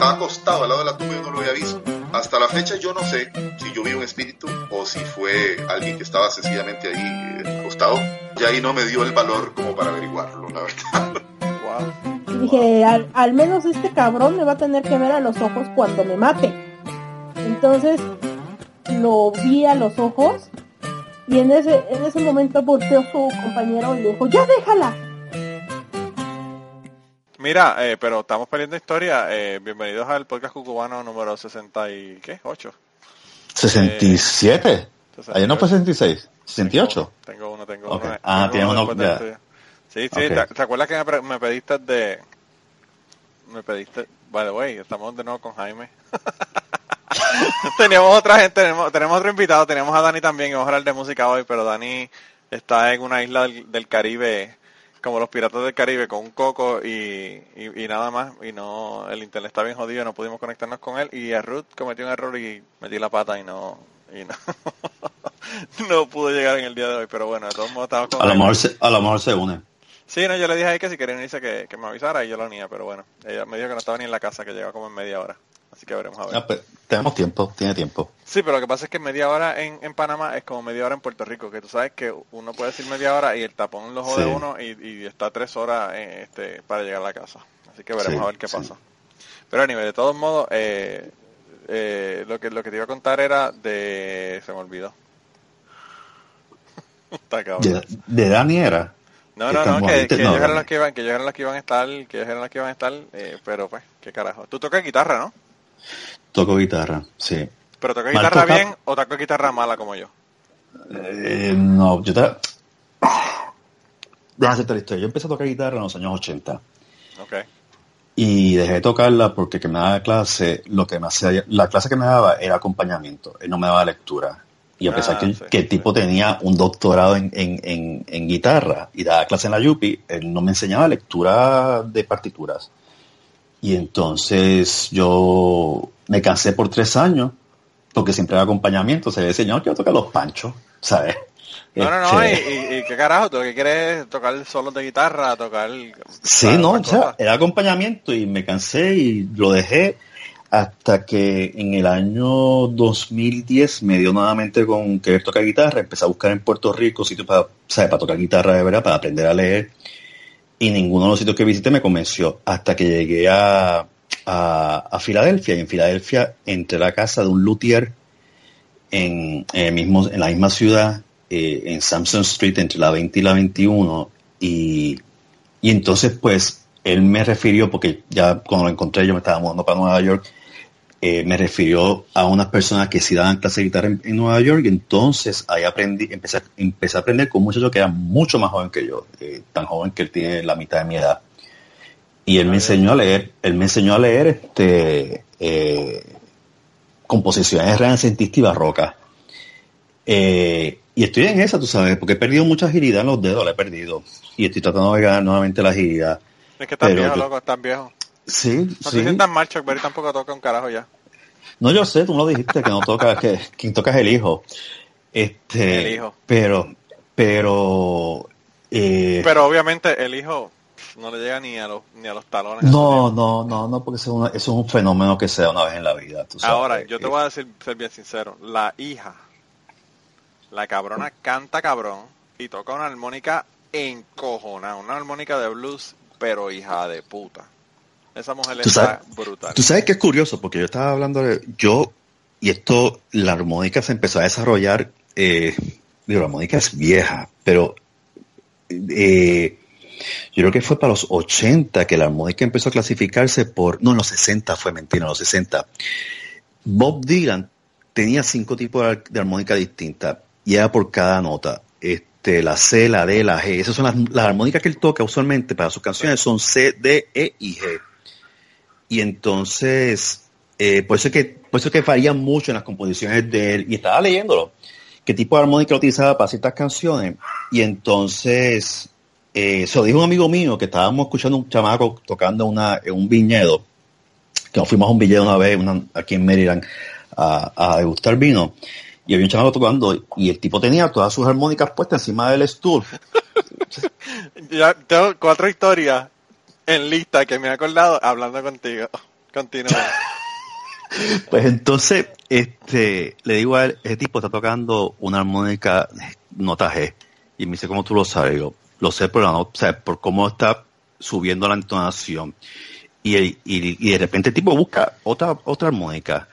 estaba acostado al lado de la tumba y yo no lo había visto. Hasta la fecha yo no sé si yo vi un espíritu o si fue alguien que estaba sencillamente ahí eh, acostado. Y ahí no me dio el valor como para averiguarlo, la verdad. Dije, al, al menos este cabrón me va a tener que ver a los ojos cuando me mate. Entonces lo vi a los ojos y en ese, en ese momento volteó su compañero y le dijo, ya déjala. Mira, eh, pero estamos perdiendo historia. Eh, bienvenidos al podcast cucubano número 60 y ¿qué? 8. 67. Ayer no fue 66. 68. Tengo uno, tengo Ok. uno. Ah, tengo tiene uno, ya. tuyo. Sí, sí, Ok. ¿te, te acuerdas que me, me pediste de... Me pediste... By the way, estamos de nuevo con Jaime. tenemos otra gente, tenemos, tenemos otro invitado, tenemos a Dani también, y vamos a hablar de música hoy, pero Dani está en una isla del, del Caribe, como los piratas del Caribe, con un coco y, y, y nada más, y no, el internet está bien jodido, no pudimos conectarnos con él, y a Ruth cometió un error y metí la pata y no, y no, no pudo llegar en el día de hoy, pero bueno, de todos modos estamos con A lo mejor se, a lo mejor se une. Sí, no, yo le dije a que si quería unirse que, que me avisara y yo la unía, pero bueno, ella me dijo que no estaba ni en la casa, que llegaba como en media hora. Así que veremos a ver. Ah, pues, tenemos tiempo, tiene tiempo. Sí, pero lo que pasa es que media hora en, en Panamá es como media hora en Puerto Rico, que tú sabes que uno puede decir media hora y el tapón lo jode Sí. uno y, y está tres horas eh, este, para llegar a la casa. Así que veremos Sí, a ver qué pasa. Pero a nivel de todos modos, eh, eh, lo que lo que te iba a contar era de... se me olvidó. Está. De, de Dani era. No, no, no, que, que no, ellos eran los que iban, que ellos eran los que iban a estar, que ellos eran los que iban a estar, eh, pero pues, qué carajo. Tú tocas guitarra, ¿no? Toco guitarra, sí. Pero tocas Mal guitarra toca- bien o tocas guitarra mala como yo. Eh, no, yo te... Déjame hacerte la historia. Yo empecé a tocar guitarra en los años 80 Ok. y dejé de tocarla porque que me daba clase, lo que me hacía, la clase que me daba era acompañamiento, él no me daba lectura. Y a pesar Ah, que, sí, que el tipo tenía un doctorado en, en, en, en guitarra y daba clase en la Yupi, él no me enseñaba lectura de partituras. Y entonces yo me cansé por tres años porque siempre era acompañamiento. Se decía, yo quiero tocar los panchos, ¿sabes? No, no, no, y, Este, y- y qué carajo, tú lo que quieres es tocar solos de guitarra, tocar... Sí, no, o sea, era acompañamiento y me cansé y lo dejé hasta que en el año 2010 me dio nuevamente con querer tocar guitarra, empecé a buscar en Puerto Rico sitios para, ¿sabes? para tocar guitarra de verdad, para aprender a leer y ninguno de los sitios que visité me convenció hasta que llegué a, a, Filadelfia y en Filadelfia entré a la casa de un luthier en, en el mismo, en la misma ciudad, eh, en Samson Street, entre la 20 y la 21 y y entonces, pues, él me refirió, porque ya cuando lo encontré yo me estaba mudando para Nueva York, eh, me refirió a unas personas que sí daban clase de guitarra en, en Nueva York, y entonces ahí aprendí, empecé, a- empecé a aprender con un muchacho que era mucho más joven que yo, eh, tan joven que él tiene la mitad de mi edad. Y él me enseñó a leer, él me enseñó a leer este eh, composiciones renacentistas y barrocas. Y estoy en esa, tú sabes, porque he perdido mucha agilidad en los dedos, la he perdido. Y estoy tratando de ganar nuevamente la agilidad. Es que estás pero viejo, yo- loco, estás viejo. Sí, No sí. te sientas mal, Chuck Berry tampoco toca un carajo ya. No, yo sé, tú lo dijiste, que no toca, que quien toca es el hijo. Este, El hijo. Pero, pero, eh, Pero obviamente el hijo no le llega ni a los, ni a los talones. no, no, no, no, porque eso es, una- eso es un fenómeno que se da una vez en la vida. tú sabes. Ahora, yo te Eh, voy a decir, ser bien sincero, la hija, la cabrona canta cabrón y toca una armónica encojonada, una armónica de blues, pero hija de puta. Esa mujer Tú está sabes- brutal. Tú sabes que es curioso, porque yo estaba hablando de, yo, y esto, la armónica se empezó a desarrollar, eh, digo, la armónica es vieja, pero eh, yo creo que fue para los 80 que la armónica empezó a clasificarse por, no, en los 60 fue mentira, en los 60. Bob Dylan tenía cinco tipos de ar- de armónica distintas y era por cada nota. Este, la C, la D, la G. Esas son las, las armónicas que él toca usualmente para sus canciones son C, D, E y G. Y entonces, eh, por eso es que, por eso es que varía mucho en las composiciones de él. Y estaba leyéndolo, qué tipo de armónica utilizaba para ciertas canciones. Y entonces, eh, se lo dijo un amigo mío que estábamos escuchando un chamaco tocando una, en un viñedo, que nos fuimos a un viñedo una vez aquí en Maryland a, a degustar vino. Y había un chamaco tocando y el tipo tenía todas sus armónicas puestas encima del stool. Ya tengo cuatro historias en lista que me he acordado hablando contigo. Continúa. Pues entonces, este, le digo a él, ese tipo está tocando una armónica nota G. Y me dice, ¿cómo tú lo sabes? Yo, lo sé por la o por cómo está subiendo la entonación. Y, y, y de repente el tipo busca otra, otra armónica.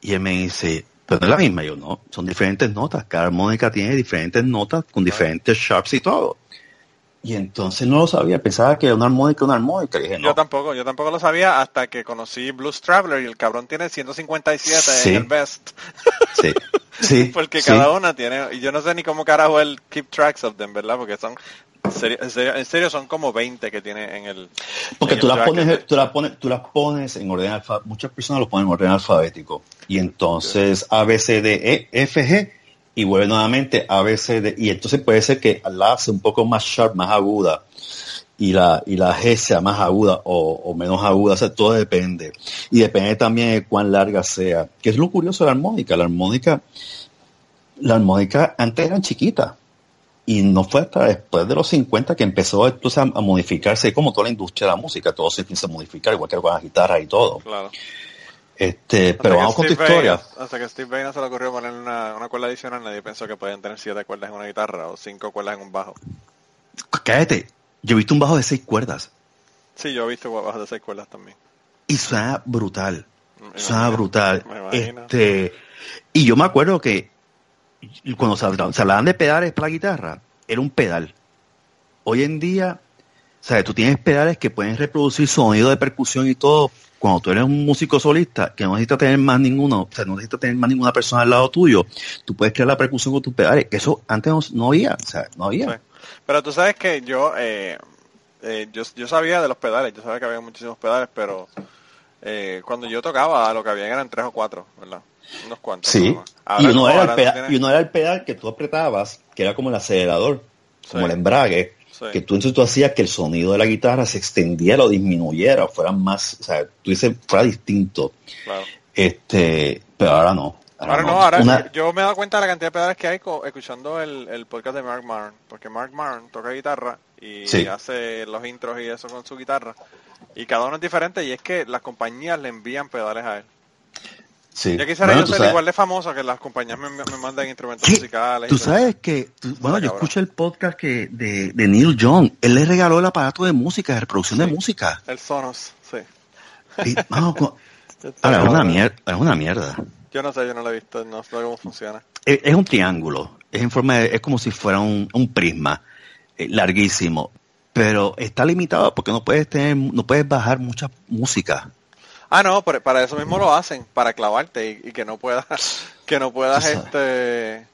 Y él me dice, pero no es la misma. Yo, no, son diferentes notas. Cada armónica tiene diferentes notas con diferentes sharps y todo. Y entonces no lo sabía, pensaba que era una armónica, una armónica. Y dije, no. Yo tampoco, yo tampoco lo sabía hasta que conocí Blues Traveler y el cabrón tiene 157 Sí. en el best. Sí, sí. Porque sí. cada una tiene, y yo no sé ni cómo carajo él keep tracks of them, ¿verdad? Porque son, en serio, en serio, en serio son como 20 que tiene en el... Porque en tú el las, pones, tú, las pones, tú las pones en orden alfabético. Muchas personas lo ponen en orden alfabético. Y entonces A, B, C, D, E, F, G. Y vuelve nuevamente A, B, C, D. Y entonces puede ser que la hace un poco más sharp, más aguda. Y la, y la G sea más aguda o, menos aguda. O sea, todo depende. Y depende también de cuán larga sea. Que es lo curioso de la armónica. La armónica, la armónica antes eran chiquitas. Y no fue hasta después de los 50 que empezó entonces a, modificarse, como toda la industria de la música, todo se empieza a modificar, igual que con las guitarras y todo. Este, Hasta pero vamos con tu historia. Hasta que Steve Vai no se le ocurrió poner una, una cuerda adicional, nadie pensó que podían tener siete cuerdas en una guitarra o cinco cuerdas en un bajo. Cállate, yo he visto un bajo de seis cuerdas Sí, yo he visto bajos de seis cuerdas también. y suena brutal, Me suena imagino, brutal. me imagino. Este, y yo me acuerdo que cuando se hablaban de pedales para la guitarra, era un pedal. Hoy en día, ¿sabes? Tú tienes pedales que pueden reproducir sonido de percusión y todo. Cuando tú eres un músico solista, que no necesitas tener más ninguno, o sea, no necesitas tener más ninguna persona al lado tuyo, tú puedes crear la percusión con tus pedales. Que eso antes no, no había, o sea, no había. Sí. Pero tú sabes que yo, eh, eh, yo, yo sabía de los pedales, yo sabía que había muchísimos pedales, pero eh, cuando yo tocaba lo que había eran tres o cuatro, ¿verdad? Unos cuantos. Sí. Y uno, no, pedal, y uno era el pedal que tú apretabas, que era como el acelerador, como el embrague, Sí. que tú entonces tú hacías que el sonido de la guitarra se extendiera o disminuyera, o fuera más, o sea, tú dices, fuera distinto. Claro. Este, pero ahora no. Ahora no, ahora Una- yo me he dado cuenta de la cantidad de pedales que hay escuchando el, el podcast de Mark Maron, porque Mark Maron toca guitarra y Sí. hace los intros y eso con su guitarra, y cada uno es diferente y es que las compañías le envían pedales a él. Sí. Yo quisiera Bueno, yo ser sabes- igual de famoso que las compañías me, me mandan instrumentos ¿Qué? musicales. Tú sabes que, tú- bueno, yo escuché el podcast que de, de Neil Young. Él le regaló el aparato de música, de reproducción de música. El Sonos, sí. Ahora, es una mierda, es una mierda. Yo no sé, yo no lo he visto, no sé cómo funciona. Es, es un triángulo, es en forma de- es como si fuera un, un prisma eh, larguísimo, pero está limitado porque no puedes tener, no puedes bajar mucha música. Ah, no, pero para eso mismo lo hacen, para clavarte y, y que no puedas, que no puedas, este,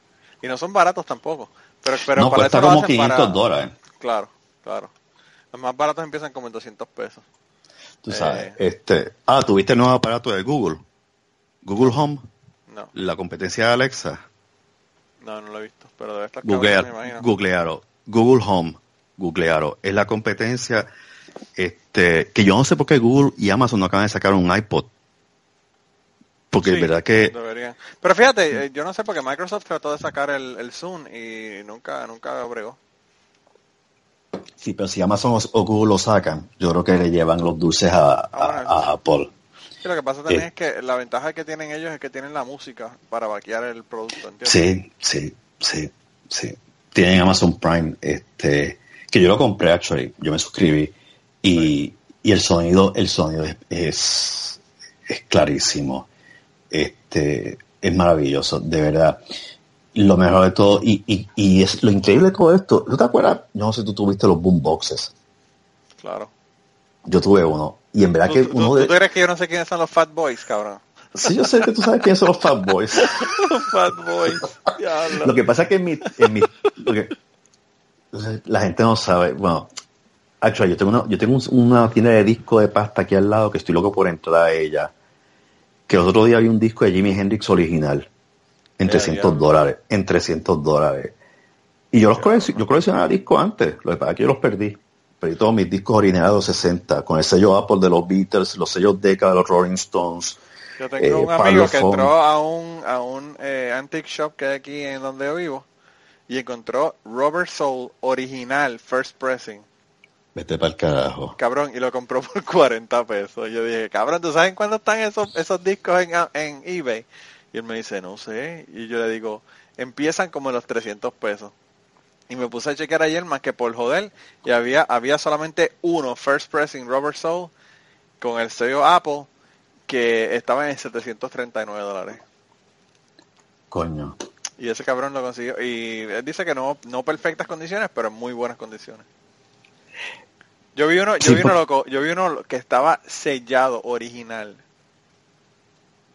y no son baratos tampoco. Pero, pero no, para cuesta eso lo como hacen 500 para- dólares. Claro, claro. Los más baratos empiezan como en 200 pesos. Tú sabes, Eh. este, ah, tuviste el nuevo aparato de Google, Google Home, No, la competencia de Alexa. no, no lo he visto, pero debe estar Googlear, me imagino. googlearo, Google Home, googlearo, es la competencia, este, que yo no sé por qué Google y Amazon no acaban de sacar un iPod. Porque Sí, es verdad que, deberían. Pero fíjate, eh, yo no sé porque Microsoft trató de sacar el, el Zoom y nunca, nunca bregó. sí, pero si Amazon o, Google lo sacan, yo creo que le llevan los dulces a, a- Ah, bueno, a Apple. Y lo que pasa también Eh. es que la ventaja que tienen ellos es que tienen la música para vaquear el producto, ¿entiendes? Sí, sí, sí, sí. Tienen Amazon Prime, este, que yo lo compré actually, yo me suscribí y, y el sonido, el sonido es, es, es clarísimo, este, es maravilloso, de verdad. Lo mejor de todo, y, y, y es lo increíble de todo esto, ¿tú te acuerdas? No sé si tú tuviste los boomboxes, Claro. yo tuve uno, y en verdad ¿Tú, que uno tú- de... tú crees que yo no sé quiénes son los Fat Boys, cabrón? Sí, yo sé que tú sabes quiénes son los Fat Boys. Los Fat Boys. diablo. Lo que pasa es que en mi, en mi porque la gente no sabe, bueno, actually, yo tengo una, yo tengo un- una tienda de disco de pasta aquí al lado que estoy loco por entrar a ella. Que el otro día había un disco de Jimi Hendrix original en Eh, 300 diablo. dólares, en 300 dólares. Y yo los coleccionaba, yo coleccionaba discos antes, lo que pasa es que yo los perdí. Perdí todos mis discos originales de los 60, con el sello Apple de los Beatles, los sellos Decca de los Rolling Stones. Yo tengo eh, un amigo que entró a un, a un eh, antique shop que hay aquí en donde yo vivo y encontró Robert Soul original, first pressing. Vete para el carajo. Cabrón, y lo compró por 40 pesos. Yo dije, cabrón, ¿tú sabes cuándo están esos, esos discos en, en eBay? Y él me dice, no sé. Y yo le digo, empiezan como en los 300 pesos. Y me puse a chequear ayer más que por joder. Y había, había solamente uno, First Pressing Robert Soul, con el sello Apple, que estaba en 739 dólares. Coño. Y ese cabrón lo consiguió. Y él dice que no, no perfectas condiciones, pero en muy buenas condiciones. Yo vi uno, yo Sí, vi uno loco, yo vi uno que estaba sellado, original.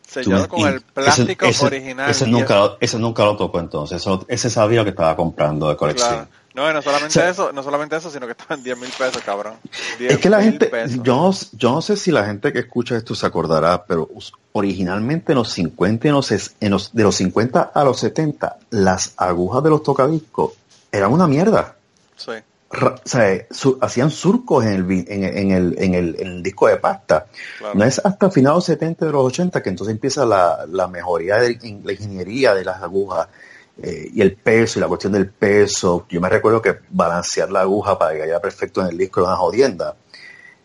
Sellado con el plástico ese, ese- original. Ese nunca, lo- ese nunca lo tocó entonces. Eso- ese sabía lo que estaba comprando de colección. Claro. No, y no solamente O sea- eso, no solamente eso, sino que estaban 10 mil pesos, cabrón. 10 Es que la gente, yo, no- yo no sé si la gente que escucha esto se acordará, pero originalmente en los 50 y en los, en los- de los 50 a los 70, las agujas de los tocadiscos eran una mierda. Sí, o sea, su- hacían surcos en el, en, en el, en, el, en el disco de pasta. claro. No es hasta finales 70 de los 80 que entonces empieza la, la mejoría de la ingeniería de las agujas eh, y el peso y la cuestión del peso. Yo me recuerdo que balancear la aguja para que cayera perfecto en el disco era una jodienda.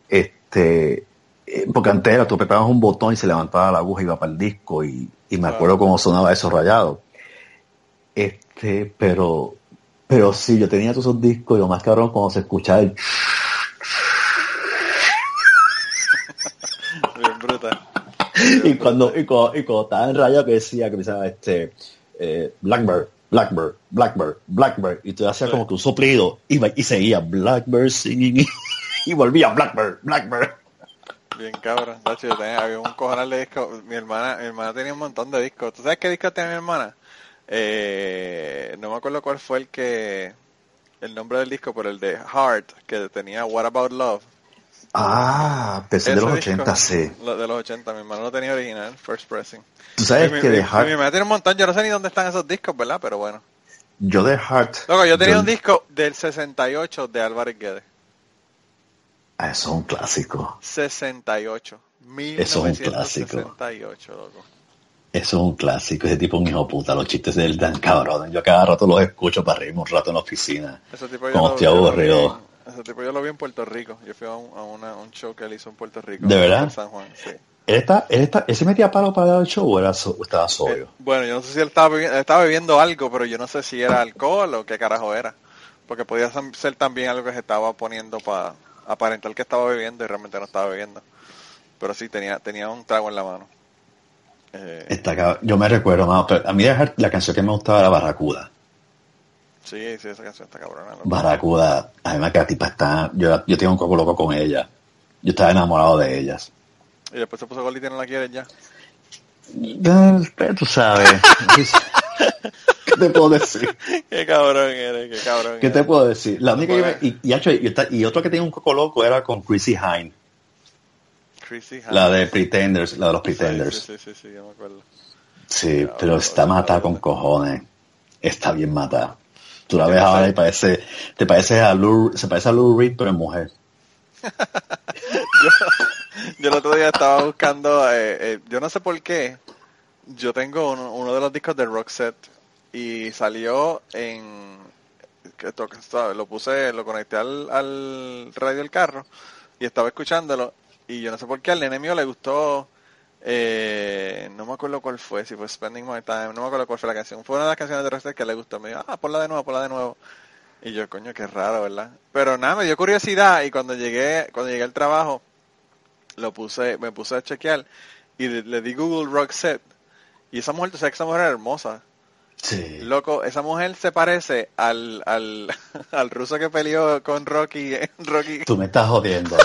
Este, eh, porque antes era, tú apretabas un botón y se levantaba la aguja y iba para el disco y, y me Claro. acuerdo cómo sonaba eso rayado. Este, pero, pero sí, yo tenía todos esos discos y lo más cabrón cuando se escuchaba el Bien brutal. y cuando, y cuando, y cuando estaba en raya que decía, que decía este eh, Blackbird, Blackbird, Blackbird, Blackbird, y tú hacías Sí. como que un soplido, y, seguía Blackbird singing, y volvía Blackbird, Blackbird. Bien cabrón. Tacho, yo tenía- había un cojonal de discos. Mi hermana, mi hermana tenía un montón de discos. ¿Tú sabes qué discos tenía mi hermana? Eh, no me acuerdo cuál fue el que, el nombre del disco, pero el de Heart, que tenía What About Love. Ah, pensé de los disco, 80, sí. lo- de los 80, mi hermano lo tenía original, First Pressing. Tú sabes Y mi, que mi- de y mi Heart, hermana tiene un montón, yo no sé ni dónde están esos discos, ¿verdad? Pero bueno. yo de Heart, Loco, yo tenía yo- un disco del 68 de Álvarez Guedes. ah, eso es un clásico, 68. Eso es un clásico. 1968, loco. Eso es un clásico, ese tipo es un hijo puta, los chistes de él dan cabrones, yo cada rato los escucho para reírme un rato en la oficina. Ese tipo yo Como estoy aburrido. Ese tipo yo lo vi en Puerto Rico. Yo fui a un, a una- un show que él hizo en Puerto Rico. ¿De verdad? En San Juan, sí. ¿Él, está, él, está, él se metía palo para dar el show o era so- estaba sobrio? Eh, bueno, yo no sé si él estaba, él estaba bebiendo algo, pero yo no sé si era alcohol o qué carajo era. Porque podía ser también algo que se estaba poniendo para aparentar que estaba bebiendo y realmente no estaba bebiendo. Pero sí, tenía tenía un trago en la mano. Eh, Está cab- yo me recuerdo, mano, pero a mí la canción que me gustaba era Barracuda. sí, sí, esa canción está cabrona. Barracuda, además que la tipa está, yo, yo tengo un coco loco con ella. Yo estaba enamorado de ellas. Y después se puso gordita y no la quieres ya. Eh, Pero tú sabes. ¿Qué te puedo decir? qué cabrón eres, qué cabrón ¿Qué te eres. puedo decir? La única que Bueno. me- y, y, y, esta- y otro que tenía un coco loco era con Chrissy Hine, Chrissy la Hines. de Pretenders, la de los Pretenders. Sí, sí, sí, sí, yo me acuerdo. Sí, pero está matada con cojones. Está bien matada. Tú la ves Yo ahora y parece, te parece a Lou, se parece a Lou Reed, pero en mujer. Yo el otro día estaba buscando, eh, eh, yo no sé por qué, yo tengo uno, uno de los discos de Roxette y salió en, lo puse, lo conecté al, al radio del carro y estaba escuchándolo y yo no sé por qué al nene mío le gustó, eh, no me acuerdo cuál fue, si fue Spending My Time, no me acuerdo cuál fue la canción, fue una de las canciones de Roxette que le gustó, me dijo, ah, ponla de nuevo, ponla de nuevo. Y yo, coño, qué raro, ¿verdad? Pero nada, me dio curiosidad y cuando llegué, cuando llegué al trabajo, lo puse, me puse a chequear y le, le di Google Roxette. Y esa mujer, sabes que esa mujer es hermosa. Sí. Loco, esa mujer se parece al, al, al ruso que peleó con Rocky. Rocky Tú me estás jodiendo.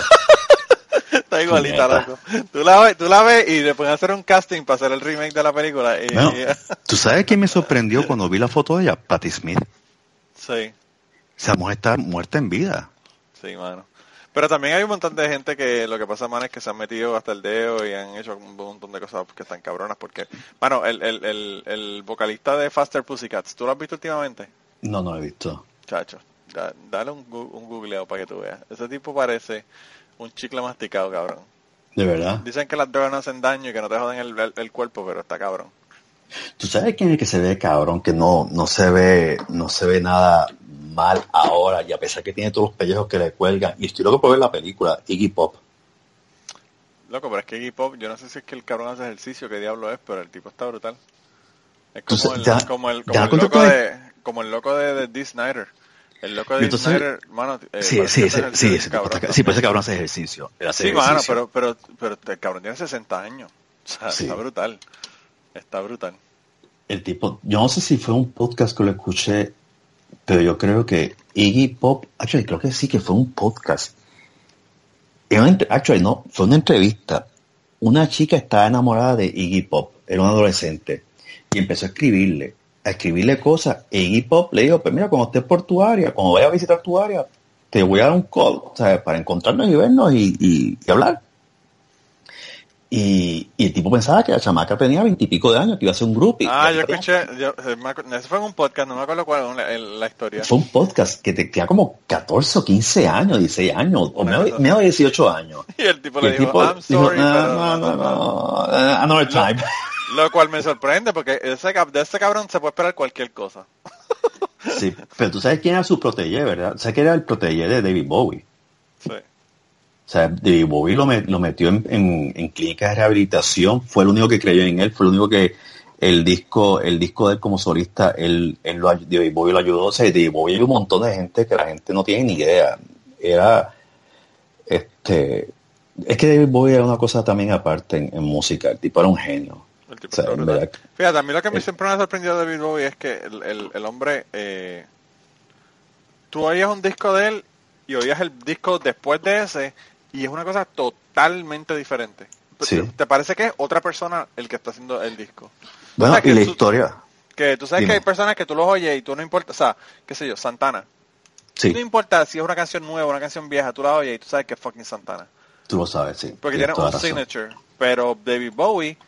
Está igualita, loco. Tú la, ves, tú la ves y pueden hacer un casting para hacer el remake de la película. Y, Bueno, ¿tú sabes quién me sorprendió cuando vi la foto de ella? Patti Smith. sí, Esa mujer está muerta en vida. sí, mano. Pero también hay un montón de gente que lo que pasa, man, es que se han metido hasta el dedo y han hecho un montón de cosas que están cabronas. Porque, bueno, el, el, el, el vocalista de Faster Pussycats, ¿tú lo has visto últimamente? No, no lo he visto. Chacho, da- dale un, un googleado para que tú veas. Ese tipo parece un chicle masticado, cabrón. De verdad. Dicen que las drogas no hacen daño y que no te joden el, el- el cuerpo, pero está cabrón. ¿Tú sabes quién es el que se ve cabrón? Que no, no se ve, no se ve nada mal ahora, y a pesar que tiene todos los pellejos que le cuelgan, y estoy loco por ver la película, Iggy Pop. Loco, pero es que Iggy Pop, yo no sé si es que el cabrón hace ejercicio, qué diablo es, pero el tipo está brutal. Es como el, ya- como el, como loco de, como el loco de, de Dee Snyder. El loco de Entonces- Snyder, mano, eh, sí, parece sí, que sí, sí, ejercicio, ese tipo cabrón, está- sí, pero ese cabrón hace ejercicio. hace Sí, mano, pero, pero, pero el cabrón tiene 60 años. O sea, Sí. está brutal. Está brutal. El tipo, yo no sé si fue un podcast que lo escuché, pero yo creo que Iggy Pop, actually, creo que sí que fue un podcast. Actually, no, fue una entrevista. Una chica estaba enamorada de Iggy Pop, era un adolescente, y empezó a escribirle, a escribirle cosas. E Iggy Pop le dijo, pues mira, cuando estés por tu área, cuando vayas a visitar tu área, te voy a dar un call, ¿sabes? Para encontrarnos y vernos y, y- y hablar. Y, y el tipo pensaba que la chamaca tenía veintipico de años, que iba a ser un grupo. Ah, yo escuché, yo, eh, eso fue en un podcast, no me acuerdo cuál, la, la historia. Fue un podcast que te tenía como 14 o 15 años, 16 años, o menos, de 18 años. Y el tipo Y le el dijo, tipo I'm dijo, sorry, no, pero no, no, no, eh, another time. Lo cual me sorprende porque ese, de ese cabrón se puede esperar cualquier cosa. Sí, pero tú sabes quién era su protege, ¿verdad? ¿Sabes quién era el protege de David Bowie? Sí. O sea, David Bowie lo, met- lo metió en, en, en clínicas de rehabilitación, fue el único que creyó en él, fue el único que el disco, el disco de él como solista, él, él lo, David Bowie lo ayudó, o sea, David Bowie ayudó un montón de gente que la gente no tiene ni idea. Era, este, es que David Bowie era una cosa también aparte en, en música, el tipo era un genio. El tipo O sea, está en brutal. verdad. Fíjate, a mí lo que me siempre me ha sorprendido de David Bowie es que el, el, el hombre, eh, tú oías un disco de él y oías el disco después de ese y es una cosa totalmente diferente. Sí. ¿Te, parece que es otra persona el que está haciendo el disco? Bueno, O sea, y la tú- historia, Que tú sabes Dime. que hay personas que tú los oyes y tú no importa, o sea, qué sé yo, Santana. sí, No importa si es una canción nueva, una canción vieja, tú la oyes y tú sabes que es fucking Santana. tú lo sabes, sí. Porque tiene un razón. signature. Pero David Bowie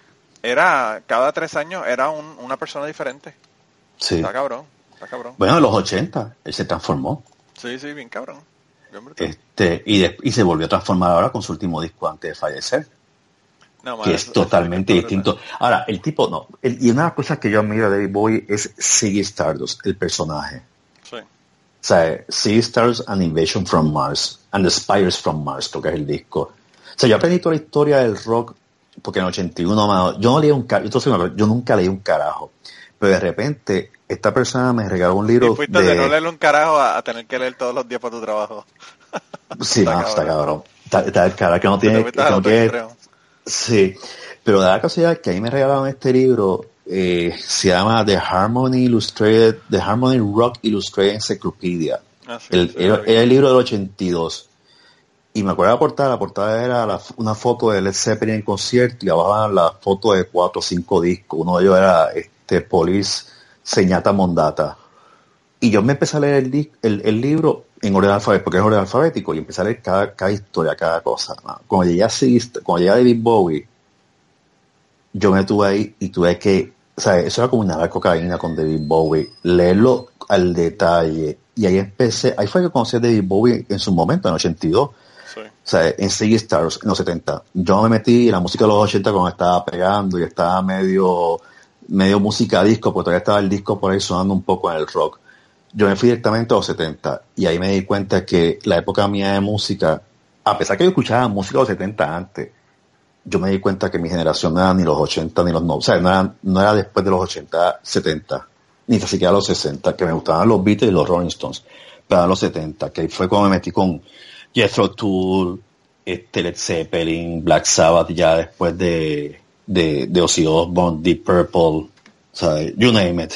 era, cada tres años era un- una persona diferente. Sí. Está cabrón, está cabrón. Bueno, en los 80, él se transformó. Sí, sí, bien cabrón. Bien. Este, y, de- y se volvió a transformar ahora con su último disco antes de fallecer, No, que es totalmente distinto. Ahora, el tipo, no, el- y una de las cosas que yo admiro de David Bowie es Ziggy Stardust, el personaje. Sí. O sea, Ziggy Stardust and Invasion from Mars, and the Spires from Mars, creo que es el disco. O sea, yo aprendí toda la historia del rock, porque en el 81, mano, yo no leí un carajo, yo nunca leí un carajo, pero de repente, esta persona me regaló un libro Y fuiste de... no leerle un carajo a, a tener que leer todos los días para tu trabajo. Sí, Está no, está cabrón. Está, está el cara que no tiene, que no tiene-. Sí, pero da la casualidad que ahí me regalaron este libro, eh, se llama The Harmony Illustrated, The Harmony Rock Illustrated Encyclopedia. Ah, sí, El- sí, era, lo vi. era el libro del 82. Y me acuerdo de la portada, la portada era la- una foto de Led Zeppelin en concierto y abajo eran las fotos de cuatro o cinco discos. Uno de ellos era este Police Señata Mondata. Y yo me empecé a leer el, el, el libro en orden alfabético, porque es orden alfabético, y empecé a leer cada, cada historia, cada cosa. Cuando llegué a cuando llegué a David Bowie, yo me tuve ahí y tuve que, o sea, eso era como una cocaína con David Bowie, leerlo al detalle. Y ahí empecé, ahí fue que conocí a David Bowie en su momento, en el 82. O sea, en Ziggy Stars en los 70. Yo me metí en la música de los 80 cuando estaba pegando y estaba medio, medio música disco, porque todavía estaba el disco por ahí sonando un poco en el rock. Yo me fui directamente a los 70 y ahí me di cuenta que la época mía de música, a pesar que yo escuchaba música de los 70 antes, yo me di cuenta que mi generación no era ni los 80 ni los 90, o sea, no era, no era después de los 80, 70, ni siquiera los 60, que me gustaban los Beatles y los Rolling Stones, pero eran los 70, que fue cuando me metí con Jethro Tull, este Led Zeppelin, Black Sabbath, ya después de, de, de Ozzy Osbourne, Deep Purple, sea, you name it.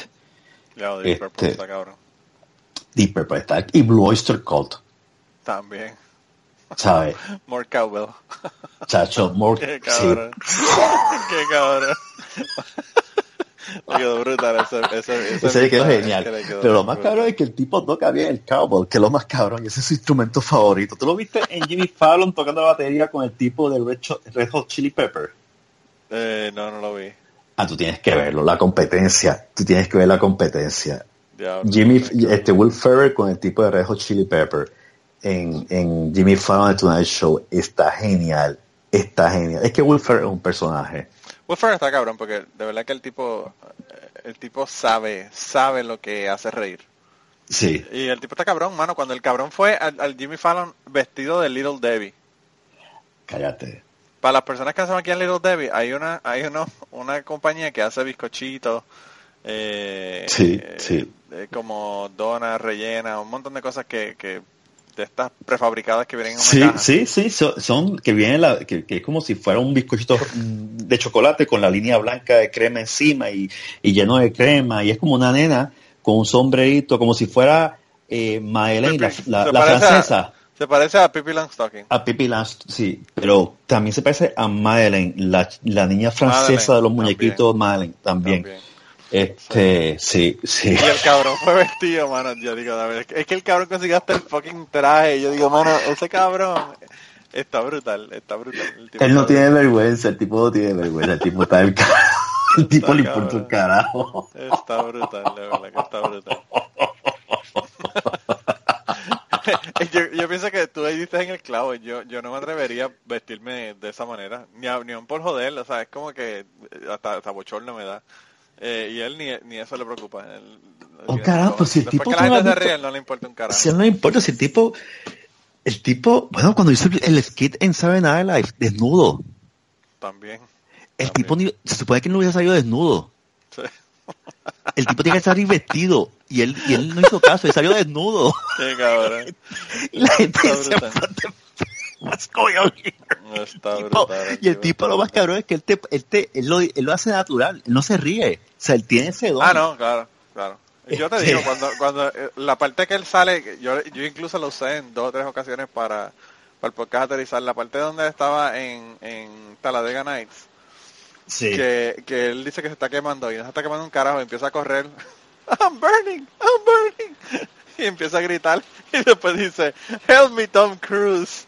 Ya, Deep Este- Purple está cabrón. Deep Purple está, y Blue Oyster Cult, También. ¿sabes? More cowbell. Chacho, more, Qué sí, cabrón. Qué cabrón. Le quedó brutal ese, ese, ese Ese le quedó mensaje, genial. que le quedó Pero lo más brutal. cabrón es que el tipo toca bien el cowboy, que es lo más cabrón, ese es su instrumento favorito. ¿Tú lo viste en Jimmy Fallon tocando la batería con el tipo de Red, Hot Chili Pepper? Eh, no, no lo vi. Ah, tú tienes que verlo, la competencia. Tú tienes que ver la competencia. Diablo. Jimmy, este Will Ferrell con el tipo de Red Hot Chili Pepper en, en Jimmy Fallon The Tonight Show está genial. Está genial. Es que Will Ferrell es un personaje. Ferrell está cabrón porque de verdad que el tipo, el tipo sabe, sabe lo que hace reír. Sí. Y el tipo está cabrón, mano. Cuando el cabrón fue al, al Jimmy Fallon vestido de Little Debbie. Cállate. Para las personas que hacen aquí en Little Debbie, hay una, hay uno, una compañía que hace bizcochitos, eh, Sí, eh, sí. eh, como donas rellenas, un montón de cosas que, que de estas prefabricadas que vienen en una Sí, caja. sí, sí, so- son, que viene la, que, que es como si fuera un bizcochito de chocolate con la línea blanca de crema encima y, y lleno de crema y es como una nena con un sombrerito, como si fuera eh, Madeleine, la, Pipi. la- Se la parece a- francesa. Se parece a Pippi Longstocking. A Pippi Lance, sí, pero también se parece a Madeleine, la, la niña francesa Madeleine, de los muñequitos Madeleine, también. También. Este, sí, sí. Y el cabrón fue vestido, mano. Yo digo, a ver, es que- el cabrón consiguió hasta el fucking traje. Yo digo, mano, ese cabrón está brutal, está brutal. El tipo Él no tiene vergüenza, el tipo no tiene vergüenza, el tipo está del carajo. El tipo le importa un carajo. Está brutal, de verdad que está brutal. yo, yo pienso que tú ahí diste en el clavo. Yo, yo no me atrevería a vestirme de esa manera. Ni, a, ni aun por joder. O sea, es como que eh, hasta, hasta bochorno me da. Eh, y él ni, ni eso le preocupa. Él- Oh, carajo, pues si el tipo que la gente se ríe, no le importa un carajo. Si él no le importa, si el tipo, el tipo, bueno, cuando hizo el skit en Saturday Night Live, desnudo, También. el También. tipo ni, se supone que no hubiera salido desnudo. Sí. El tipo tiene que salir vestido y él, y él no hizo caso, él salió desnudo. Qué cabrón. Y la gente Está brutal. y el tipo lo más cabrón es que él, te, él, te- él lo, él lo hace natural, él no se ríe. O sea, él tiene ese don. Ah, no, claro, claro. Yo te Este- digo, cuando, cuando eh, la parte que él sale, yo, yo incluso lo usé en dos o tres ocasiones para, para el podcast aterrizar, la parte donde estaba en, en Talladega Nights, Sí. que, que él dice que se está quemando y no se está quemando un carajo y empieza a correr, I'm burning, I'm burning, y empieza a gritar y después dice, help me Tom Cruise.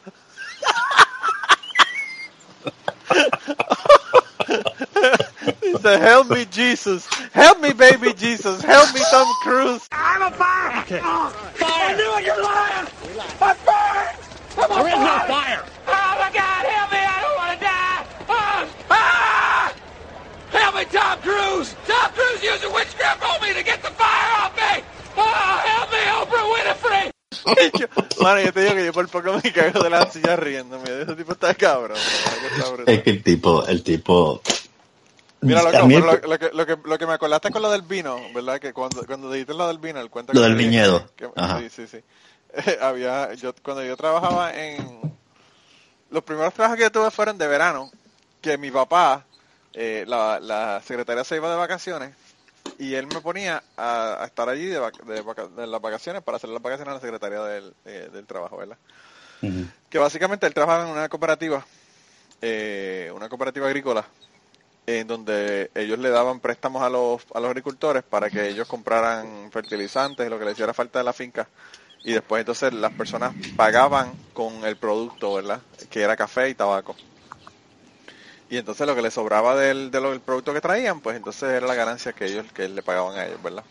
Dice, help me Jesus, help me baby Jesus, help me Tom Cruise. I'm a fire! Okay. Fire! I knew it, you're lying! I'm burned! I'm there is no fire! Oh my God, help me! I don't want to die! Oh, ah! Help me, Tom Cruise! Tom Cruise used a witchcraft on me to get the fire off me! Oh, help me, Oprah Winfrey! Yo, Mano, yo te digo que yo por poco me cago de la silla riéndome. Ese tipo está cabrón. Es que el tipo, el tipo... Mira, loco, el- lo, lo que, lo, que, lo que me acordaste con lo del vino, ¿verdad? Que cuando, cuando dijiste lo del vino, el cuento Lo que del viñedo. que- Ajá. sí, sí, sí. Eh, había, yo, cuando yo trabajaba en... Los primeros trabajos que yo tuve fueron de verano, que mi papá, eh, la, la secretaria se iba de vacaciones, y él me ponía a, a estar allí de, vac- de, de las vacaciones para hacer las vacaciones a la secretaria del, eh, del trabajo, ¿verdad? Que básicamente él trabajaba en una cooperativa, eh, una cooperativa agrícola, en donde ellos le daban préstamos a los, a los agricultores para que ellos compraran fertilizantes y lo que les hiciera falta de la finca. Y después entonces las personas pagaban con el producto, ¿verdad? Que era café y tabaco. Y entonces lo que les sobraba del, del producto que traían, pues entonces era la ganancia que ellos que le pagaban a ellos, ¿verdad?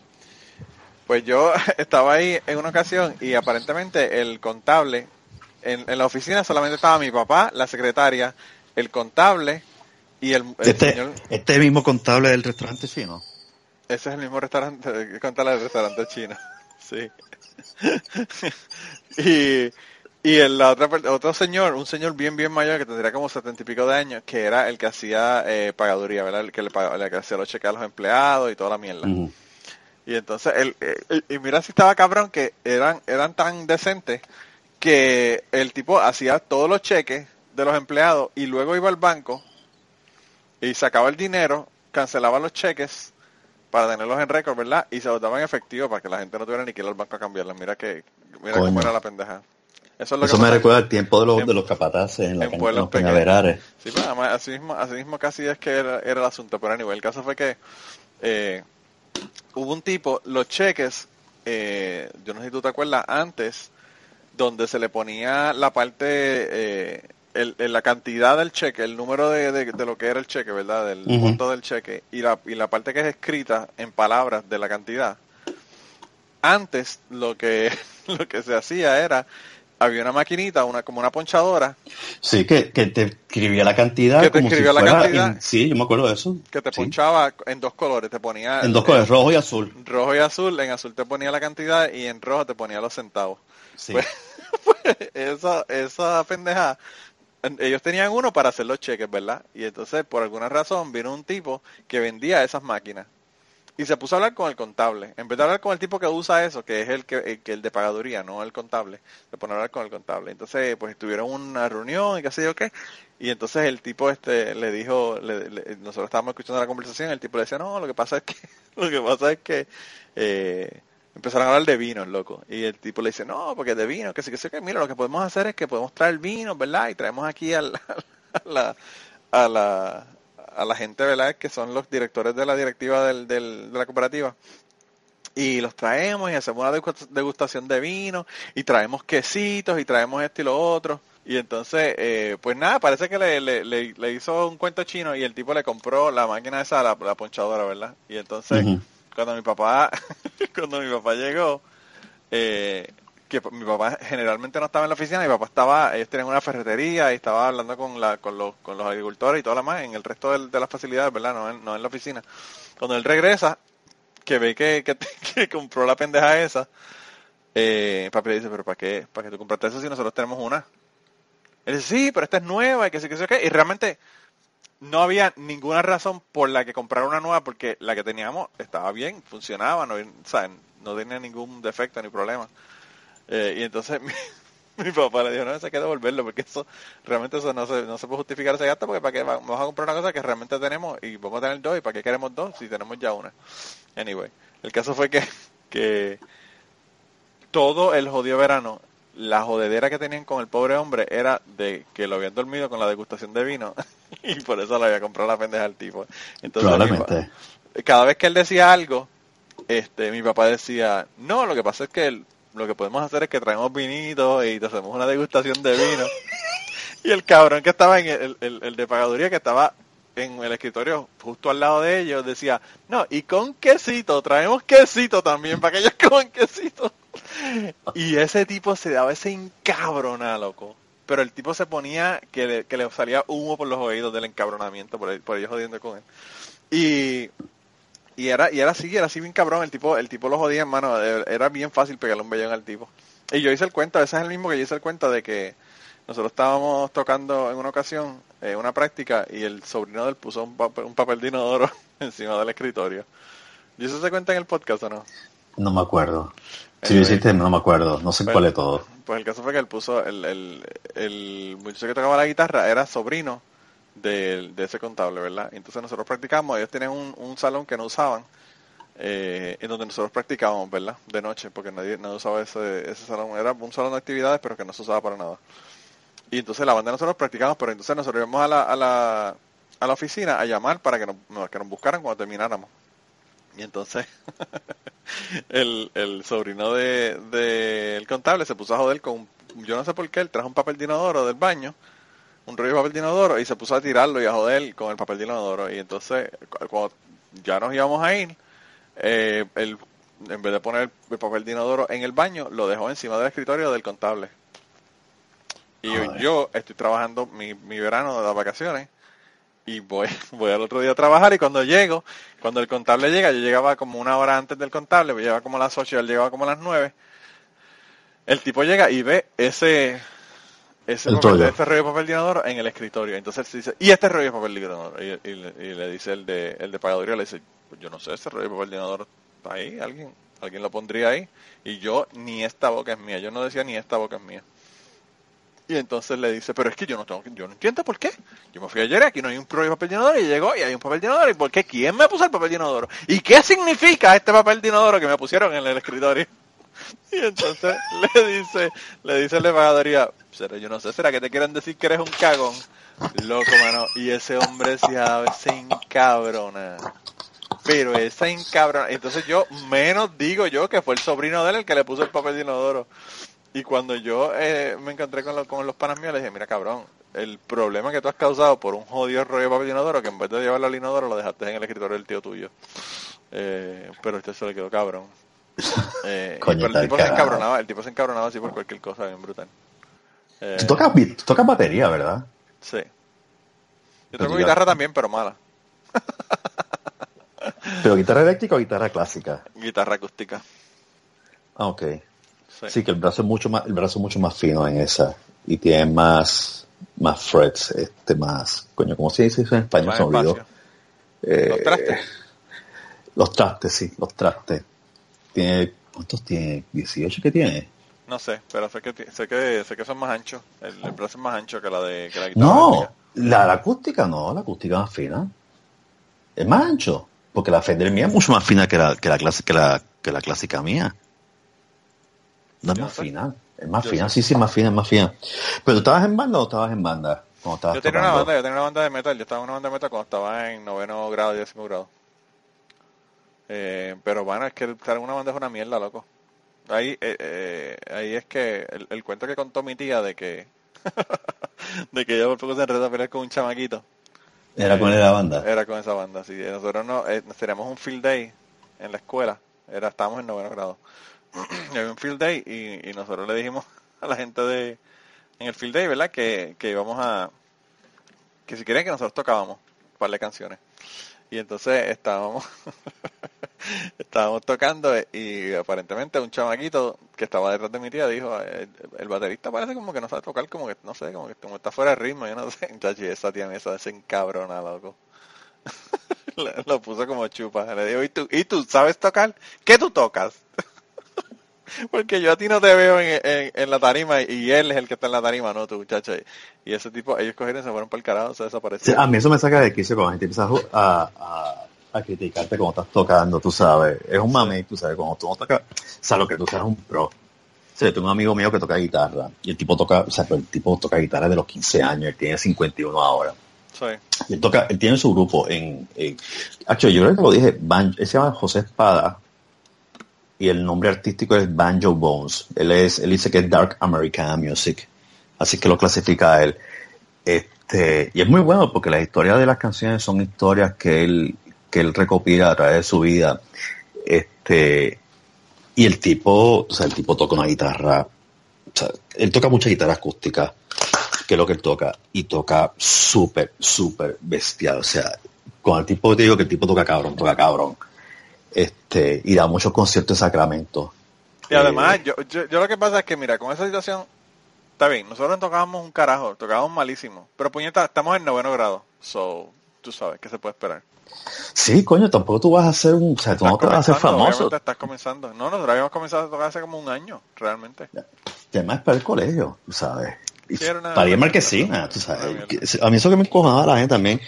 Pues yo estaba ahí en una ocasión y aparentemente el contable, en, en la oficina solamente estaba mi papá, la secretaria, el contable y el, el Este, señor, este mismo contable del restaurante chino. ese es el mismo restaurante, el contable del restaurante chino, sí. y y el la otra otro señor, un señor bien bien mayor que tendría como setenta y pico de años, que era el que hacía eh, pagaduría, ¿verdad? El que le pagaba, el que hacía los cheques a los empleados y toda la mierda. Y entonces, él, eh, y mira si estaba cabrón que eran, eran tan decentes que el tipo hacía todos los cheques de los empleados y luego iba al banco y sacaba el dinero, cancelaba los cheques para tenerlos en récord, ¿verdad? Y se los daba en efectivo para que la gente no tuviera ni que ir al banco a cambiarlos. Mira que, mira cómo era la pendeja. Eso es lo Eso que me recuerda el tiempo de los, en- de los capataces en, la en pueblos los pequeños. Sí, pero además, así mismo, así mismo casi es que era, era el asunto. Pero anyway, el caso fue que eh, hubo un tipo, los cheques, eh, yo no sé si tú te acuerdas, antes, donde se le ponía la parte, eh, el, el- la cantidad del cheque, el número de, de- de lo que era el cheque, ¿verdad? Del Ujú. monto del cheque, y la, y la parte que es escrita en palabras de la cantidad. Antes lo que, lo que se hacía era había una maquinita, una como una ponchadora, Sí, que, que te escribía la cantidad. Que te como si escribía la fuera cantidad. en- sí, yo me acuerdo de eso. que te Sí. ponchaba en dos colores, te ponía En dos colores, rojo y azul. rojo y azul, en azul te ponía la cantidad y en rojo te ponía los centavos. Sí. Pues- esa, esa pendeja, en- ellos tenían uno para hacer los cheques, ¿verdad? Y entonces, por alguna razón, vino un tipo que vendía esas máquinas. Y se puso a hablar con el contable. En vez de hablar con el tipo que usa eso, que es el que el, que el de pagaduría, no el contable, se pone a hablar con el contable. Entonces, pues tuvieron una reunión y qué sé yo qué. Y entonces el tipo este le dijo, le- le- nosotros estábamos escuchando la conversación, el tipo le decía, no, lo que pasa es que, lo que pasa es que eh, empezaron a hablar de vinos, loco. Y el tipo le dice, no, porque de vino, que sí, que sí, que mira, lo que podemos hacer es que podemos traer vino, ¿verdad? Y traemos aquí a la, a la, a la gente, ¿verdad? Que son los directores de la directiva del, del- de la cooperativa. Y los traemos y hacemos una degu- degustación de vino y traemos quesitos y traemos esto y lo otro. Y entonces, eh, pues nada, parece que le, le, le- le hizo un cuento chino y el tipo le compró la máquina esa, la, la ponchadora, ¿verdad? Y entonces, cuando mi papá, cuando mi papá llegó, eh, que mi papá generalmente no estaba en la oficina, mi papá estaba, ellos tenían una ferretería y estaba hablando con la, con los, con los agricultores y todo lo demás en el resto del- de, las facilidades, ¿verdad? No en, no en la oficina. Cuando él regresa, que ve que, que, compró la pendeja esa, eh, papi le dice, pero ¿para qué? ¿Para qué tú compraste eso si nosotros tenemos una? Él dice, sí, pero esta es nueva y que sí, que sí, que Y realmente no había ninguna razón por la que comprar una nueva porque la que teníamos estaba bien, funcionaba, no, sea, no tenía ningún defecto ni problema. Eh, y entonces mi, mi papá le dijo, no, eso hay que devolverlo porque eso realmente eso no se, no se puede justificar ese gasto porque para qué va- vamos a comprar una cosa que realmente tenemos y vamos a tener dos y para qué queremos dos si tenemos ya una. Anyway, el caso fue que, que todo el jodido verano, la jodedera que tenían con el pobre hombre era de que lo habían dormido con la degustación de vino y por eso le había comprado la pendeja al tipo. Entonces, mi pa- Probablemente. cada vez que él decía algo, este, mi papá decía, no, lo que pasa es que el- lo que podemos hacer es que traemos vinito y te hacemos una degustación de vino. y el cabrón que estaba en el, el- el de pagaduría que estaba en el escritorio justo al lado de ellos decía, no, y con quesito, traemos quesito también para que ellos coman quesito. y ese tipo se daba ese encabrona, loco. Pero el tipo se ponía que le, que le salía humo por los oídos del encabronamiento, por, por ellos jodiendo con él. Y, y era, y era así, era así bien cabrón, el tipo, el tipo lo jodía, hermano, era bien fácil pegarle un vellón al tipo. Y yo hice el cuento, ese es el mismo que yo hice el cuento de que nosotros estábamos tocando en una ocasión eh, una práctica y el sobrino del puso un papel, un papel de inodoro encima del escritorio. ¿Y eso se cuenta en el podcast o no? No me acuerdo. Si lo hiciste, no me acuerdo. No sé Bueno. cuál es todo. Pues el caso fue que él puso, el, el, el muchacho que tocaba la guitarra era sobrino del- de, ese contable, ¿verdad? Entonces nosotros practicamos, ellos tenían un, un salón que no usaban, eh, en donde nosotros practicábamos, ¿verdad? De noche, porque nadie, nadie usaba ese, ese salón, era un salón de actividades, pero que no se usaba para nada. Y entonces la banda nosotros practicamos, pero entonces nosotros íbamos a la, a la, a la oficina a llamar para que nos, que nos buscaran cuando termináramos. Y entonces el, el sobrino de, de el contable se puso a joder con, yo no sé por qué, él trajo un papel de inodoro del baño, un rollo de papel de inodoro, y se puso a tirarlo y a joder con el papel de inodoro. Y entonces, cu- cuando ya nos íbamos a ir, eh, él, en vez de poner el papel de inodoro en el baño, lo dejó encima del escritorio del contable. Y yo estoy trabajando mi, mi verano de las vacaciones y voy, voy al otro día a trabajar y cuando llego, cuando el contable llega, yo llegaba como una hora antes del contable, yo llegaba como a las 8 y él llegaba como a las 9. El tipo llega y ve ese ese, El papel, rollo. ese rollo de papel de inodoro en el escritorio. Entonces él dice, ¿y este rollo de papel de inodoro? Y, y le- y le dice el de, el de pagaduría, le dice, "Pues yo no sé, ese rollo de papel de inodoro está ahí, alguien, alguien lo pondría ahí. Y yo, ni esta boca es mía, yo no decía ni esta boca es mía. Y entonces le dice, pero es que yo no tengo, yo no entiendo por qué. Yo me fui ayer, aquí no hay un rollo de papel de inodoro y llegó y hay un papel de inodoro. ¿Y por qué? ¿Quién me puso el papel de inodoro? ¿Y qué significa este papel de inodoro que me pusieron en el escritorio? Y entonces le dice, le dice pagaduría, "Será- yo no sé, ¿será que te quieren decir que eres un cagón? Loco, mano. Y ese hombre se, se encabrona. Pero esa encabrona. Entonces yo, menos digo yo que fue el sobrino de él el que le puso el papel de inodoro. Y cuando yo eh, me encontré con, lo- con los panas míos, le dije, mira cabrón, el problema que tú has causado por un jodido rollo de papel de inodoro, que en vez de llevarlo al inodoro lo dejaste en el escritorio del tío tuyo. Eh, pero este se le quedó cabrón. Eh, Coño, pero el tipo se cagado. encabronaba, el tipo se encabronaba así por cualquier cosa bien brutal. Eh, Tú tocas, tú tocas batería, ¿verdad? Sí. Yo toco guitarra también, pero mala. Pero guitarra eléctrica o guitarra clásica. Guitarra acústica. Ah, ok. Sí. Sí, que el brazo es mucho más, el brazo es mucho más fino en esa. Y tiene más, más frets, este, más, coño, ¿cómo se dice eso en español? Se olvidó. Eh, Los trastes. Los trastes, sí, los trastes. Tiene, ¿cuántos tiene? ¿18 que tiene? No sé, pero sé que, sé que, sé que son más anchos. El, el brazo es más ancho que la de que la guitarra No, la, la acústica no, la acústica es más fina. Es más ancho, porque la Fender mía es mucho más fina que la, que la, clase, que la, que la clásica mía. No es más sé. fina, es más Yo fina, sé. sí, sí, más fina, es más fina. ¿Pero estabas en banda o estabas en banda? Estabas Yo tenía una banda, yo tenía una banda de metal, yo estaba en una banda de metal cuando estaba en noveno grado décimo grado. Eh, pero bueno, es que estar en una banda es una mierda, loco. Ahí, eh, eh, ahí es que el, el cuento que contó mi tía de que de que ella por poco se enredó a pelear con un chamaquito. Era con la banda. Era con esa banda, sí. Nosotros no, eh, teníamos un field day en la escuela. Era, estábamos en noveno grado. y había un field day y, y nosotros le dijimos a la gente de en el field day, ¿verdad? Que, que íbamos a que si querían que nosotros tocábamos un par de canciones. Y entonces estábamos estábamos tocando y aparentemente un chamaquito que estaba detrás de mi tía dijo, "Eh, el, baterista parece como que no sabe tocar, como que, no sé, como que como está fuera de ritmo, yo no sé. Chachi, esa tía mía se desencabrona, loco. Le- Lo puso como chupa. Le digo, ¿y tú, ¿y tú sabes tocar? ¿Qué tú tocas? Porque yo a ti no te veo en, en- en la tarima y él es el que está en la tarima, no tú, muchacho. Y ese tipo, ellos cogieron y se fueron para el carajo, se desaparecieron. a mí eso me saca de quicio cuando la gente empieza a, a, a- criticarte cuando estás tocando, tú sabes. Es un mame, tú sabes, cuando tú no tocas, o sea, lo que tú seas un pro. O sea, yo tengo un amigo mío que toca guitarra y el tipo toca, o sea, el tipo toca guitarra de los 15 años, él tiene 51 ahora. Sí. Y él toca, él tiene su grupo en, en Actually, yo creo que lo dije, Ban- él se llama José Espada y el nombre artístico es Banjo Bones. Él es, él dice que es Dark Americana Music, así que lo clasifica a él. Este, y es muy bueno porque las historias de las canciones son historias que él, que él recopila a través de su vida. Este, y el tipo, o sea, el tipo toca una guitarra, o sea, él toca mucha guitarra acústica, que es lo que él toca, y toca súper, súper bestial. O sea, con el tipo te digo que el tipo toca cabrón, toca cabrón. Este, y da muchos conciertos de Sacramento. Y además, Eh, yo, yo, yo lo que pasa es que, mira, con esa situación, está bien, nosotros tocábamos un carajo, tocábamos malísimo, pero puñeta, estamos en noveno grado, so, tú sabes, ¿qué se puede esperar? sí, coño, tampoco tú vas a ser un, o sea, tú no te vas a hacer famoso. estás comenzando. No, nosotros habíamos comenzado a tocar hace como un año, realmente. Además para el colegio, tú sabes. Para ir a Marquesina, tú sabes. A mí eso que me encojonaba la gente también.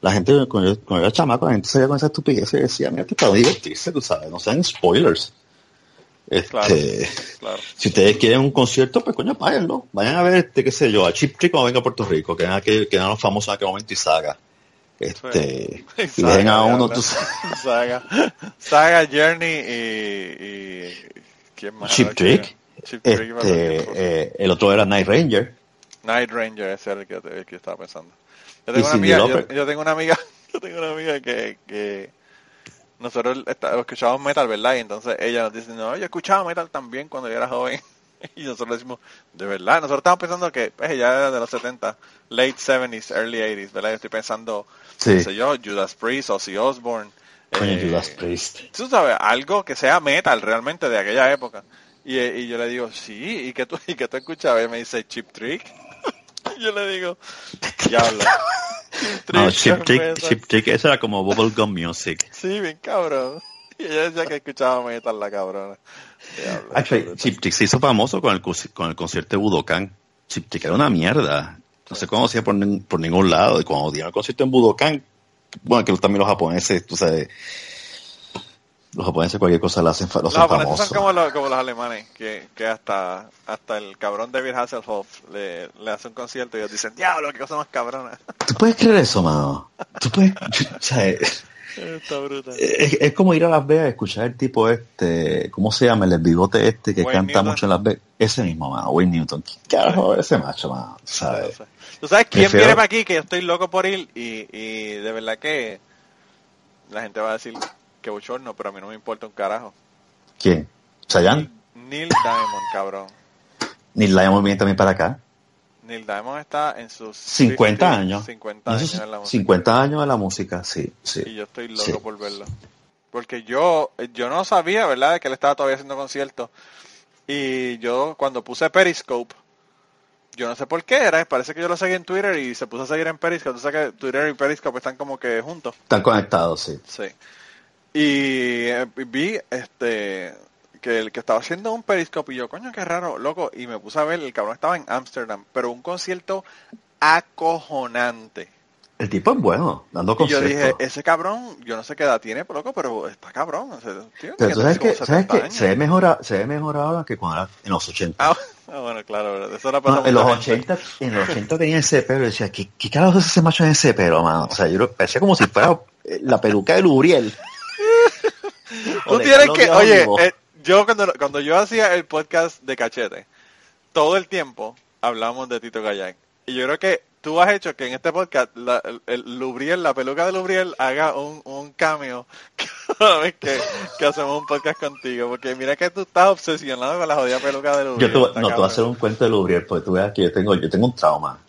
La gente, cuando yo, cuando yo era chamaco, la gente salía con esa estupidez y decía, mira, esto es para divertirse, tú sabes, no sean spoilers. Este, Claro. Claro. Si ustedes quieren un concierto, pues coño, páguenlo. Vayan a ver, este, qué sé yo, a Chip Trick cuando venga a Puerto Rico, que eran, aquel- que eran los famosos en aquel momento y Saga. Este, y Saga, dejen a uno, tú sabes, Saga, Saga, Journey y, y ¿quién más? Chip Trick. Chip. Este, eh, el otro era Night Ranger. Night Ranger, ese era el que, el que estaba pensando. Yo tengo una amiga, yo, tengo una amiga, yo tengo una amiga que, que nosotros está- escuchábamos metal, ¿verdad? Y entonces ella nos dice, no, yo escuchaba metal también cuando yo era joven. Y nosotros le decimos, de verdad, nosotros estamos pensando que pues, ella era de los 70, late 70s, early 80s, ¿verdad? Yo estoy pensando, Sí. sé yo, Judas Priest, Ozzy Osbourne. Eh, Judas Priest. tú sabes, algo que sea metal realmente de aquella época. Y, eh, y yo le digo, sí, ¿y que tú, y que tú escuchabas? Y me dice, Chip Trick. yo le digo, diablo. No, Chip Trick, cerveza". Chip Trick, eso era como bubblegum music. Sí, bien cabrón. Y ella decía que escuchaba metal la cabrona. Diablo, Actually. Chip Trick se hizo famoso con el, con el concierto de Budokan. Chip Trick era una mierda. No se conocía por, por ningún lado. Y cuando dieron el concierto en Budokan, bueno, que también los japoneses, tú sabes, los japoneses cualquier cosa lo hacen, Los hacen japoneses famoso. son como los, como los alemanes, que, que hasta, hasta el cabrón David Hasselhoff le, le hace un concierto y ellos dicen, diablo, qué cosa más cabrona. ¿Tú puedes creer eso, mano? ¿Tú puedes, o sea, es, Está brutal. es- es como ir a Las Vegas y escuchar el tipo este, ¿cómo se llama? El bigote este que Wayne canta Newton. mucho en Las Vegas. Ese mismo, mano, Wayne Newton. ¿Qué carajo es ese macho, mano? ¿Sabes? ¿Tú sabes quién viene para aquí? Que yo estoy loco por ir y, y de verdad que la gente va a decir que bochorno, pero a mí no me importa un carajo. ¿Quién? ¿Chayanne? Neil Diamond, cabrón. Neil Diamond viene también para acá. Neil Diamond está en sus 50 años. 50 No, años eso es en la música. 50 años en la música, sí, Y sí. yo estoy loco Sí. por verlo. Porque yo, yo no sabía, ¿verdad?, de que él estaba todavía haciendo conciertos. Y yo, cuando puse Periscope, yo no sé por qué era, parece que yo lo seguí en Twitter y se puso a seguir en Periscope. Tú sabes que Twitter y Periscope están como que juntos. Están conectados, sí. Sí. Y eh, vi este que el que estaba haciendo un Periscope y yo, coño, qué raro, loco, y me puse a ver, el cabrón estaba en Ámsterdam, pero un concierto acojonante. El tipo es bueno, dando Y yo conciertos. dije, ese cabrón, yo no sé qué edad tiene, pero loco, pero está cabrón. o sea, tiene Pero tú sabes que, sabes 70 que se ve mejor, se ve mejor ahora que cuando era en los 80. Ah, en los mucha gente. 80, en los 80 tenía ese pelo y decía, ¿qué, qué carajo es ese macho en ese pelo, mano? O sea, yo lo parecía como si fuera eh, la peluca de Luriel. Tú tienes que, oye, eh, yo cuando, cuando yo hacía el podcast de Cachete, todo el tiempo hablamos de Tito Gallac. Y yo creo que tú has hecho que en este podcast la, el, el Lubriel, la peluca de Lubriel haga un, un cameo cada vez que, que hacemos un podcast contigo. Porque mira que tú estás obsesionado con la jodida peluca de Lubriel. Yo te, no, te voy a hacer un cuento de Luriel, porque tú veas que yo tengo, yo tengo un trauma.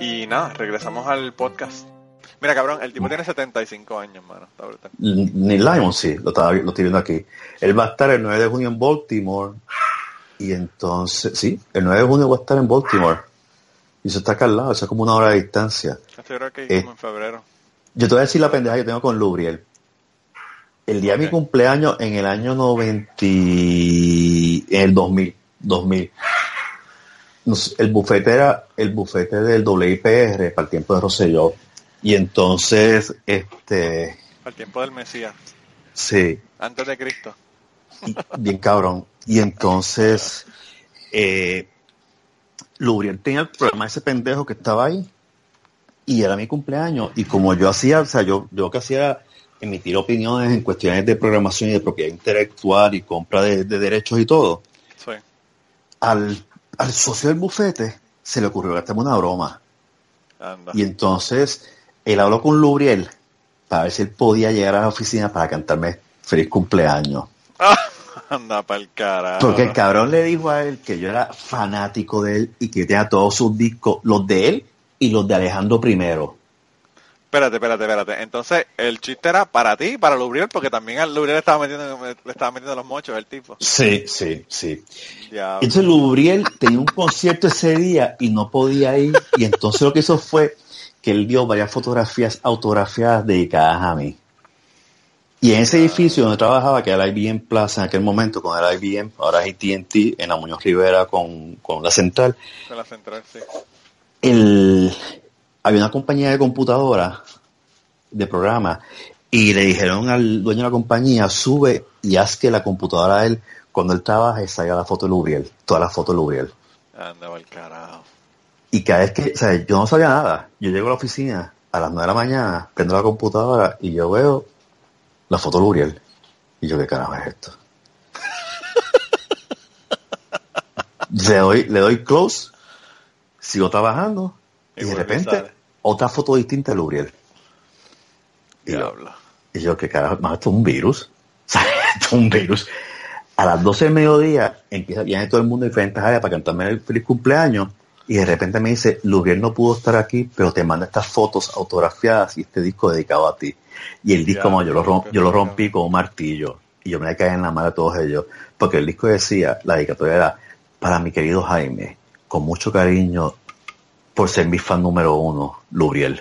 y nada, regresamos al podcast. Mira, cabrón, el tipo tiene 75 años, mano. Está brutal. Neil Diamond, sí, lo, estaba, lo estoy viendo aquí. Él va a estar el 9 de junio en Baltimore. Y entonces, sí, el 9 de junio va a estar en Baltimore. Y eso está acá al lado, eso es como una hora de distancia. Yo creo que Eh. como en febrero. Yo te voy a decir la pendeja que tengo con Lubriel. El día de mi cumpleaños en el año 90, y- en el 2000, 2000. El bufete era el bufete del WIPR para el tiempo de Rosselló. Y entonces, este, Al tiempo del Mesías, sí, antes de Cristo. y- bien cabrón. Y entonces, eh, Lubriel tenía el problema de ese pendejo que estaba ahí. Y era mi cumpleaños. Y como yo hacía, o sea, yo, yo que hacía emitir opiniones en cuestiones de programación y de propiedad intelectual y compra de, de derechos y todo. Sí. Al, al socio del bufete se le ocurrió gastarme una broma. Anda. Y entonces él habló con Lubriel para ver si él podía llegar a la oficina para cantarme feliz cumpleaños. Anda pa'l carajo. Porque el cabrón le dijo a él que yo era fanático de él y que tenía todos sus discos, los de él y los de Alejandro I. Espérate, espérate, espérate. Entonces, el chiste era para ti para Lubriel, porque también al Lubriel le estaba metiendo, le estaba metiendo los mochos el tipo. Sí, sí, sí. Ya. Entonces Lubriel tenía un concierto ese día y no podía ir. Y entonces lo que hizo fue que él dio varias fotografías autografiadas dedicadas a mí. Y en ese edificio donde trabajaba, que era la IBM Plaza en aquel momento, con el IBM, ahora es AT&T, en la Muñoz Rivera con, con la central, Con la central, sí. el, había una compañía de computadora, de programa, y le dijeron al dueño de la compañía, sube y haz que la computadora de él, cuando él trabaje, salga la foto de Lubriel, toda la foto de Lubriel. Anda pa'l carajo. Y cada vez que, o sea, yo no sabía nada, yo llego a la oficina a las 9 de la mañana, prendo la computadora y yo veo la foto de Lubriel. Y yo, ¿qué carajo es esto? le doy, le doy close, sigo trabajando y, Y de repente. Otra foto distinta de Lubriel. Y yo, Diablo. y yo, ¿qué carajo? Más, esto es un virus. Esto es un virus. A las 12 del mediodía empieza, viene todo el mundo de diferentes áreas para cantarme el feliz cumpleaños. Y de repente me dice, Lubriel no pudo estar aquí, pero te manda estas fotos autografiadas y este disco dedicado a ti. Y el disco, Ya, yo, lo yo rompí con un martillo. Y yo me caí en la mano de todos ellos. Porque el disco decía, la dedicatoria era, para mi querido Jaime, con mucho cariño, por ser mi fan número uno, Lubriel.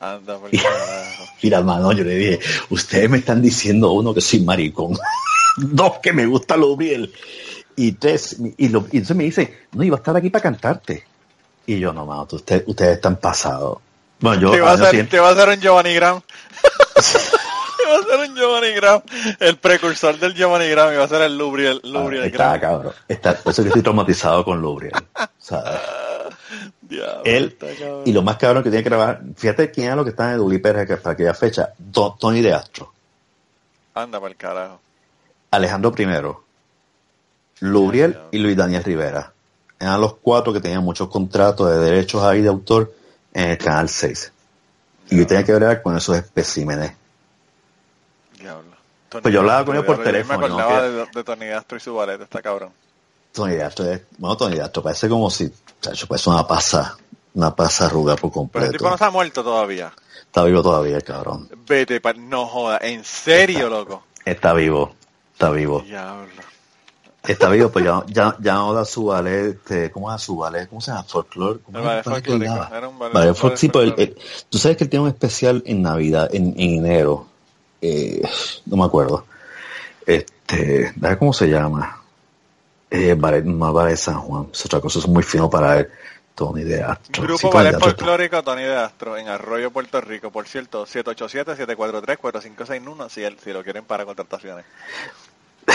Anda pa'l carajo. Mira, mano, yo le dije, ustedes me están diciendo uno que soy maricón, dos que me gusta Lubriel. Y, tres, y, lo, y entonces me dice, no, iba a estar aquí para cantarte. Y yo, no, mano, usted, ustedes están pasados. Bueno, yo... Te va a hacer, siguiente- te va a hacer un Giovanni Graham. te va a hacer un Giovanni Graham. El precursor del Giovanni Graham. Y va a ser el Lubriel, Ah, Lubriel está Graham. cabrón. Está, por eso que estoy traumatizado con Lubriel. Él y lo más cabrón que tiene que grabar, fíjate quién era lo que está en el Uliper para aquella fecha, To- Tony de Astro, Anda para el carajo. Alejandro I, Lubriel y Luis Daniel Rivera. Eran los cuatro que tenían muchos contratos de derechos ahí de autor en el Canal 6. Y yo tenía que hablar con esos especímenes. Diablo. Tony Pues yo hablaba con él por teléfono, Me ¿no? acordaba Que- de, de Tony Castro y su ballet. Está cabrón. Tony de Astro, es- bueno, Tony de Astro parece como si, chacho, parece una pasa, una pasa arruga por Pero el completo. tipo no ha muerto todavía. Está vivo todavía, cabrón. Vete, pa- no joda. En serio, loco. Está vivo, está vivo. Diablo. Está vivo, pues ya, ya, ya no da su ballet, este, ¿cómo es su ballet? ¿Cómo se llama? Folklore. ¿Cómo El ballet era un folk- sí, pues, él- folclórico. él- tú sabes que él tiene un especial en Navidad, en, en enero. Eh, no me acuerdo. Este, ¿sabes cómo se llama? Eh, ballet, no ballet San Juan, es otra cosa, es muy fino para él. Tony de Astro. Grupo Sí, Ballet Folclórico Tony de Astro en Arroyo, Puerto Rico. Por cierto, 787-743-4561 si, si lo quieren para contrataciones.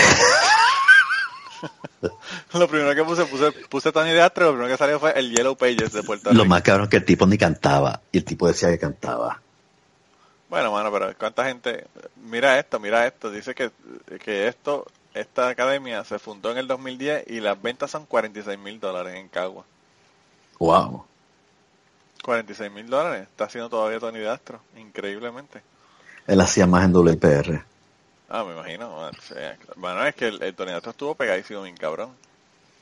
lo primero que puse, puse, puse Tony de Astro, lo primero que salió fue el Yellow Pages de Puerto Lo Rico. más cabrón es que el tipo ni cantaba, y el tipo decía que cantaba. Bueno, mano, pero ¿cuánta gente? Mira esto, mira esto. Dice que, que esto, esta academia se fundó en el 2010 y las ventas son 46 mil dólares en Cagua. Wow. 46 mil dólares. Está haciendo todavía Tony de Astro, increíblemente. Él hacía más en WPR. Ah, me imagino. Bueno, es que el, el Tony de Astro estuvo pegadísimo, bien cabrón.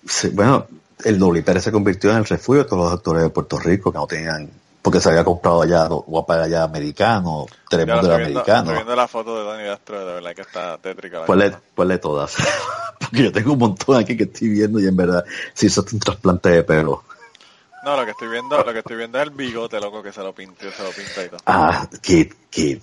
Sí, bueno, el WPR se convirtió en el refugio de todos los actores de Puerto Rico que no tenían, porque se había comprado allá, guapa allá americano, Telemundo era americano. estoy viendo la foto de Tony de Astro, de verdad que está tétrica. la Ponle, todas. porque yo tengo un montón aquí que estoy viendo y en verdad, sí, eso es un trasplante de pelo. No, lo que estoy viendo, lo que estoy viendo es el bigote, loco, que se lo pinta, se lo pinta y todo. Ah, Kid, Kid,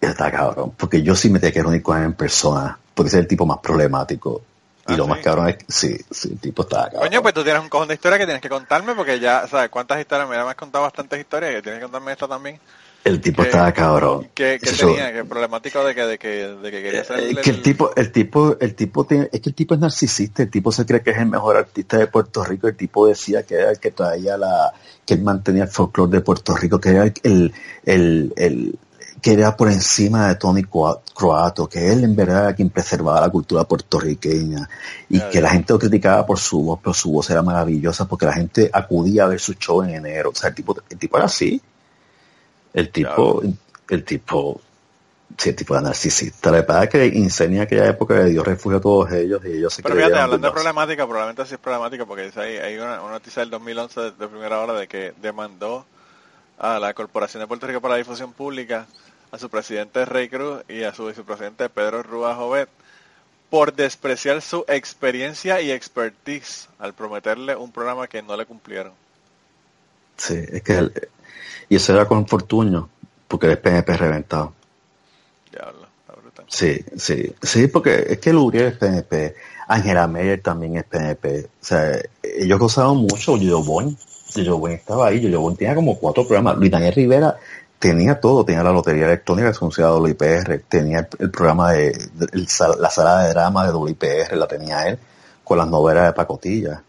está cabrón. Porque yo sí me tenía que reunir con él en persona, porque ese es el tipo más problemático. Y Ah, lo ¿sí? más cabrón es que sí, sí, el tipo está cabrón. Coño, pues tú tienes un cojón de historias que tienes que contarme porque ya, ¿sabes cuántas historias? Me has contado bastantes historias que tienes que contarme esta también. el tipo ¿Qué- estaba cabrón. ¿Qué, qué Eso- tenía? ¿Qué problemático de que, de que, de que quería ser Eh, que el tipo, el tipo, el tipo tiene, es que el tipo es narcisista, el tipo se cree que es el mejor artista de Puerto Rico, el tipo decía que era el que traía la, que él mantenía el folclore de Puerto Rico, que era el, el, el- que era por encima de Tony Croato, que él en verdad era quien preservaba la cultura puertorriqueña, y Ya, que la gente lo criticaba por su voz, pero su voz era maravillosa porque la gente acudía a ver su show en enero. O sea, el tipo, el tipo era así. El tipo, el tipo, sí, el tipo era narcisista. La verdad es que Insenia aquella época le dio refugio a todos ellos y ellos se Pero fíjate, hablando de problemática, probablemente sí es problemática porque ahí, hay una, una noticia del 2011 de, de primera hora de que demandó a la Corporación de Puerto Rico para la Difusión Pública, a su presidente Rey Cruz y a su vicepresidente Pedro Rúa Jovet por despreciar su experiencia y expertise al prometerle un programa que no le cumplieron. Sí, es que él- y eso era con Fortuño, porque es PNP reventado. Diablo, brutal. Sí, sí, sí, porque es que Luriel es PNP, Angela Meyer también es PNP. O sea, ellos gozaban mucho, Yoyo Boy, Yoyo Boy estaba ahí, Yoyo Boy tenía como cuatro programas, Luis Daniel Rivera tenía todo, tenía la lotería electrónica que anunciaba WIPR, tenía el, el programa de, de- el sal- la sala de drama de WIPR, la tenía él, con las novelas de pacotilla.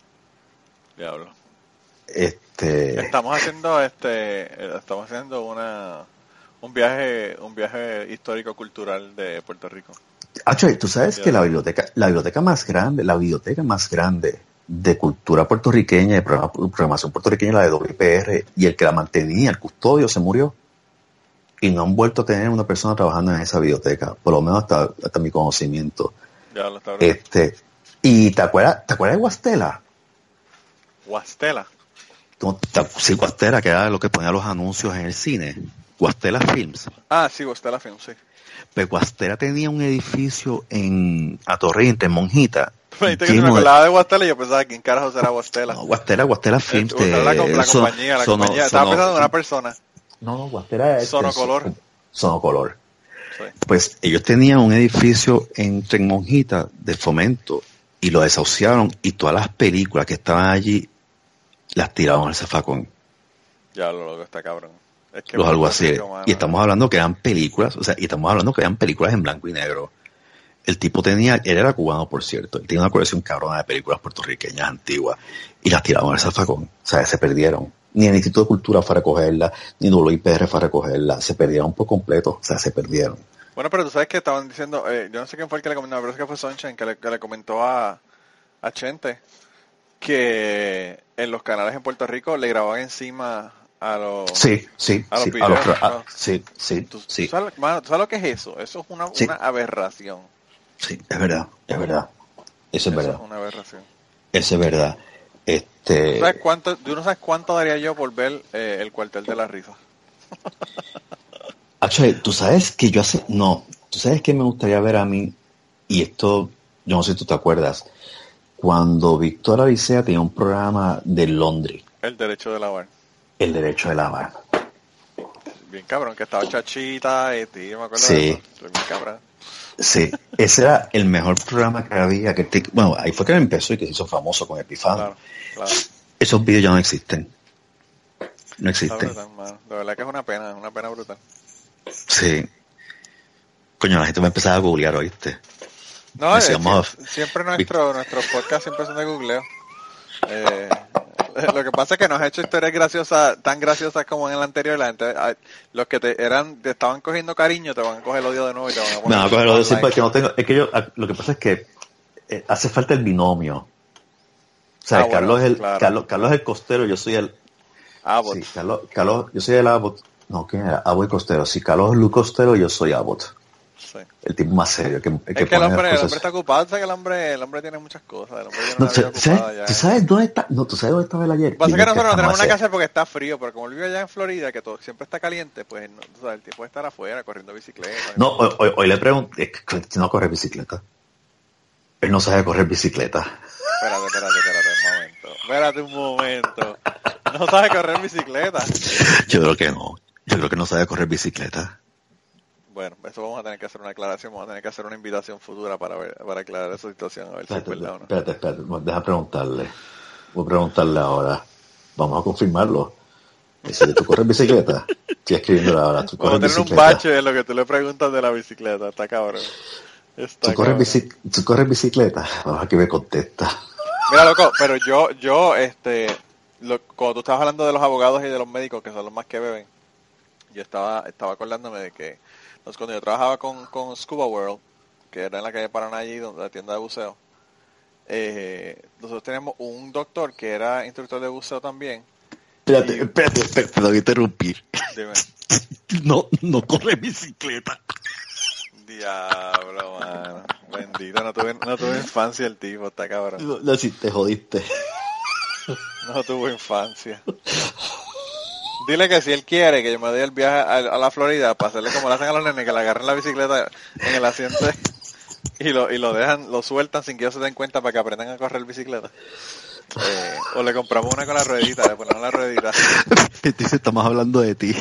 Diablo. Este, Estamos haciendo este, eh, estamos haciendo una un viaje, un viaje histórico cultural de Puerto Rico. Acho, tú sabes que la biblioteca, la biblioteca más grande, la biblioteca más grande de cultura puertorriqueña, de programa- programación puertorriqueña, la de WPR, y el que la mantenía, el custodio, se murió. Y no han vuelto a tener una persona trabajando en esa biblioteca, por lo menos hasta, hasta mi conocimiento. Está brutal. Este, y te acuerdas, ¿te acuerdas de Guastela? Guastela. ¿Cómo te- Sí, Guastela, que era lo que ponía los anuncios en el cine. Guastela Films. Ah, sí, Guastela Film, sí. Pero Guastela tenía un edificio en Atorrey, entre Monjita. Me dijiste que se me lleno de- acordaba de Guastela y yo pensaba quién carajo será Guastela. No, Guastela, Guastela Films. Eh, la, de- la son- compañía, la sono- compañía. Estaba sono- pensando en una persona. No, no, Guastela es... Sonocolor. Sonocolor. Sí. Pues ellos tenían un edificio entre Monjita de fomento y lo desahuciaron y todas las películas que estaban allí las tiraron al zafacón. Ya lo loco está cabrón. Es que los alguaciles. Y estamos hablando que eran películas, o sea, y estamos hablando que eran películas en blanco y negro. El tipo tenía, él era cubano, por cierto, él tenía una colección cabrona de películas puertorriqueñas antiguas y las tiraron al zafacón. O sea, se perdieron. Ni el Instituto de Cultura fue a recogerla, ni WIPR fue a recogerla. Se perdieron por completo, o sea, se perdieron. Bueno, pero tú sabes que estaban diciendo, eh, yo no sé quién fue el que le comentó, pero es que fue Sunshine que le, que le comentó a, a Chente que en los canales en Puerto Rico le grababan encima a los... Sí, sí, A los sí, videos, a los ah, ¿no? sí, sí, ¿Tú, sí, tú sabes, mano, ¿tú sabes lo que es eso? Eso es una, Sí. una aberración. sí, es verdad, es verdad. Eso es Eso verdad, es una aberración. eso es verdad. Este, ¿Tú, sabes cuánto, tú no sabes cuánto daría yo por ver eh, el cuartel de la risa? Acho, tú sabes que yo hace, no, tú sabes que me gustaría ver a mí, y esto, yo no sé si tú te acuerdas, cuando Víctor Avicea tenía un programa de Londres, El derecho de lavar. El Derecho de Lavar. Bien cabrón, que estaba chachita y tío, me acuerdo Sí. de eso. Bien cabrón. Sí, ese era el mejor programa que había, que te- bueno, ahí fue que empezó y que se hizo famoso con Epifano. Claro, claro. Esos vídeos ya no existen. No existen. brutal. De verdad que es una pena, es una pena brutal. Sí. Coño, la gente va a empezar a googlear, ¿oíste? No, eh, Decíamos- sie- siempre nuestro, nuestros podcasts siempre son de googleo. Eh, lo que pasa es que nos ha hecho historias graciosas, tan graciosas como en el anterior. La gente, ah, los que te eran, te estaban cogiendo cariño, te van a coger el odio de nuevo y te van a poner. a coger sí, online. porque no tengo, es que yo, ah, lo que pasa es que eh, hace falta el binomio. O sea, Ah, bueno, Carlos, es el, claro. Carlos, Carlos es el costero, yo soy el, Abbott. sí, Carlos, Carlos, yo soy el Abbott. No, ¿quién era? Abbott y Costero. Si Carlos es Luke Costero, yo soy Abbott. Sí. El tipo más serio. Que, el que Es que el hombre, el hombre está ocupado, sabes que el hombre, el hombre tiene muchas cosas, el hombre tiene No, una vida ¿tú sabes, ya. ¿Tú sabes dónde está? No, ¿tú sabes dónde estaba él ayer? Pasa que nosotros no tenemos una casa porque está frío, pero como él vive allá en Florida, que todo siempre está caliente, pues no, tú sabes, el tipo puede estar afuera corriendo bicicleta. No, hoy, hoy- hoy le pregunté, no corre bicicleta. Él no sabe correr bicicleta. Espérate, espérate, espérate un momento. Espérate un momento. No sabe correr bicicleta. Yo creo que no. Yo creo que no sabe correr bicicleta. Bueno, eso vamos a tener que hacer una aclaración, vamos a tener que hacer una invitación futura para ver, para aclarar esa situación, a ver si es Espérate, verdad o no. espérate, espérate. Deja preguntarle. Voy a preguntarle ahora. Vamos a confirmarlo. Dice, ¿tú corres bicicleta? Estoy escribiendo ahora. ¿Tú Vamos a corres tener un bache en lo que tú le preguntas de la bicicleta, está cabrón. Está ¿Tú corres, bici- ¿Tú corres bicicleta? Vamos a que me contesta. Mira, loco, pero yo, yo, este, lo- cuando tú estabas hablando de los abogados y de los médicos, que son los más que beben, yo estaba, estaba acordándome de que pues, cuando yo trabajaba con, con Scuba World, que era en la calle Paraná allí, donde la tienda de buceo, eh, nosotros teníamos un doctor que era instructor de buceo también. Espérate, Y- espérate, espérate, te voy a interrumpir. Dime, No, no corre bicicleta. diablo, mano, bendito, no tuve, no tuve infancia el tipo, está cabrón, No, no, sí, te jodiste. no tuvo infancia. Dile que si él quiere que yo me dé el viaje a, a la Florida para hacerle como le hacen a los nenes, que le agarren la bicicleta en el asiento y lo, y lo dejan, lo sueltan sin que ellos se den cuenta para que aprendan a correr bicicleta. Eh, o le compramos una con la ruedita, le ponemos la ruedita, Dice, estamos hablando de ti.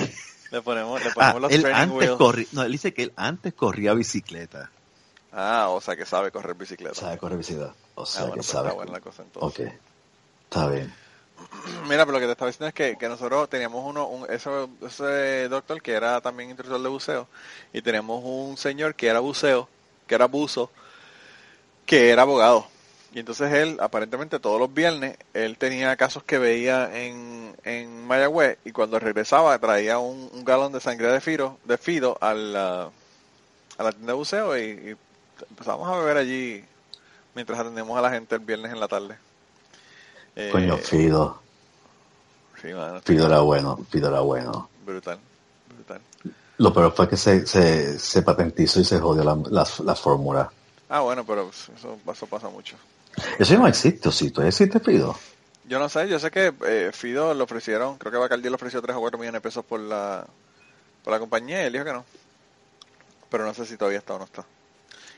le ponemos, le Ah, ponemos los él training antes wheels. no, él dice que él antes corría bicicleta. Ah, o sea que sabe correr bicicleta. Sabe correr bicicleta. O sea, Ah, bueno, que pues sabe. está buena la cosa entonces. Ok. Está bien. Mira, pero lo que te estaba diciendo es que, que nosotros teníamos uno, un, ese, doctor que era también instructor de buceo, y teníamos un señor que era buceo, que era buzo, que era abogado. Y entonces él, aparentemente todos los viernes, él tenía casos que veía en, en Mayagüez, y cuando regresaba traía un, galón de sangre de Fido, de Fido a la, a la tienda de buceo y, y empezamos a beber allí mientras atendemos a la gente el viernes en la tarde. Eh, Coño, Fido. Sí, mano, Fido era bueno. Fido era bueno. brutal, brutal. Lo peor fue que se, se, se patentizó y se jodió la, la, la fórmula. Ah, bueno, pero eso, eso pasa mucho. Eso ya no existe, ¿o sí? ¿Todavía existe Fido? Yo no sé, yo sé que eh, Fido le ofrecieron, creo que Bacardi le ofreció 3 o 4 millones de pesos por la, por la compañía y él dijo que no. Pero no sé si todavía está o no está.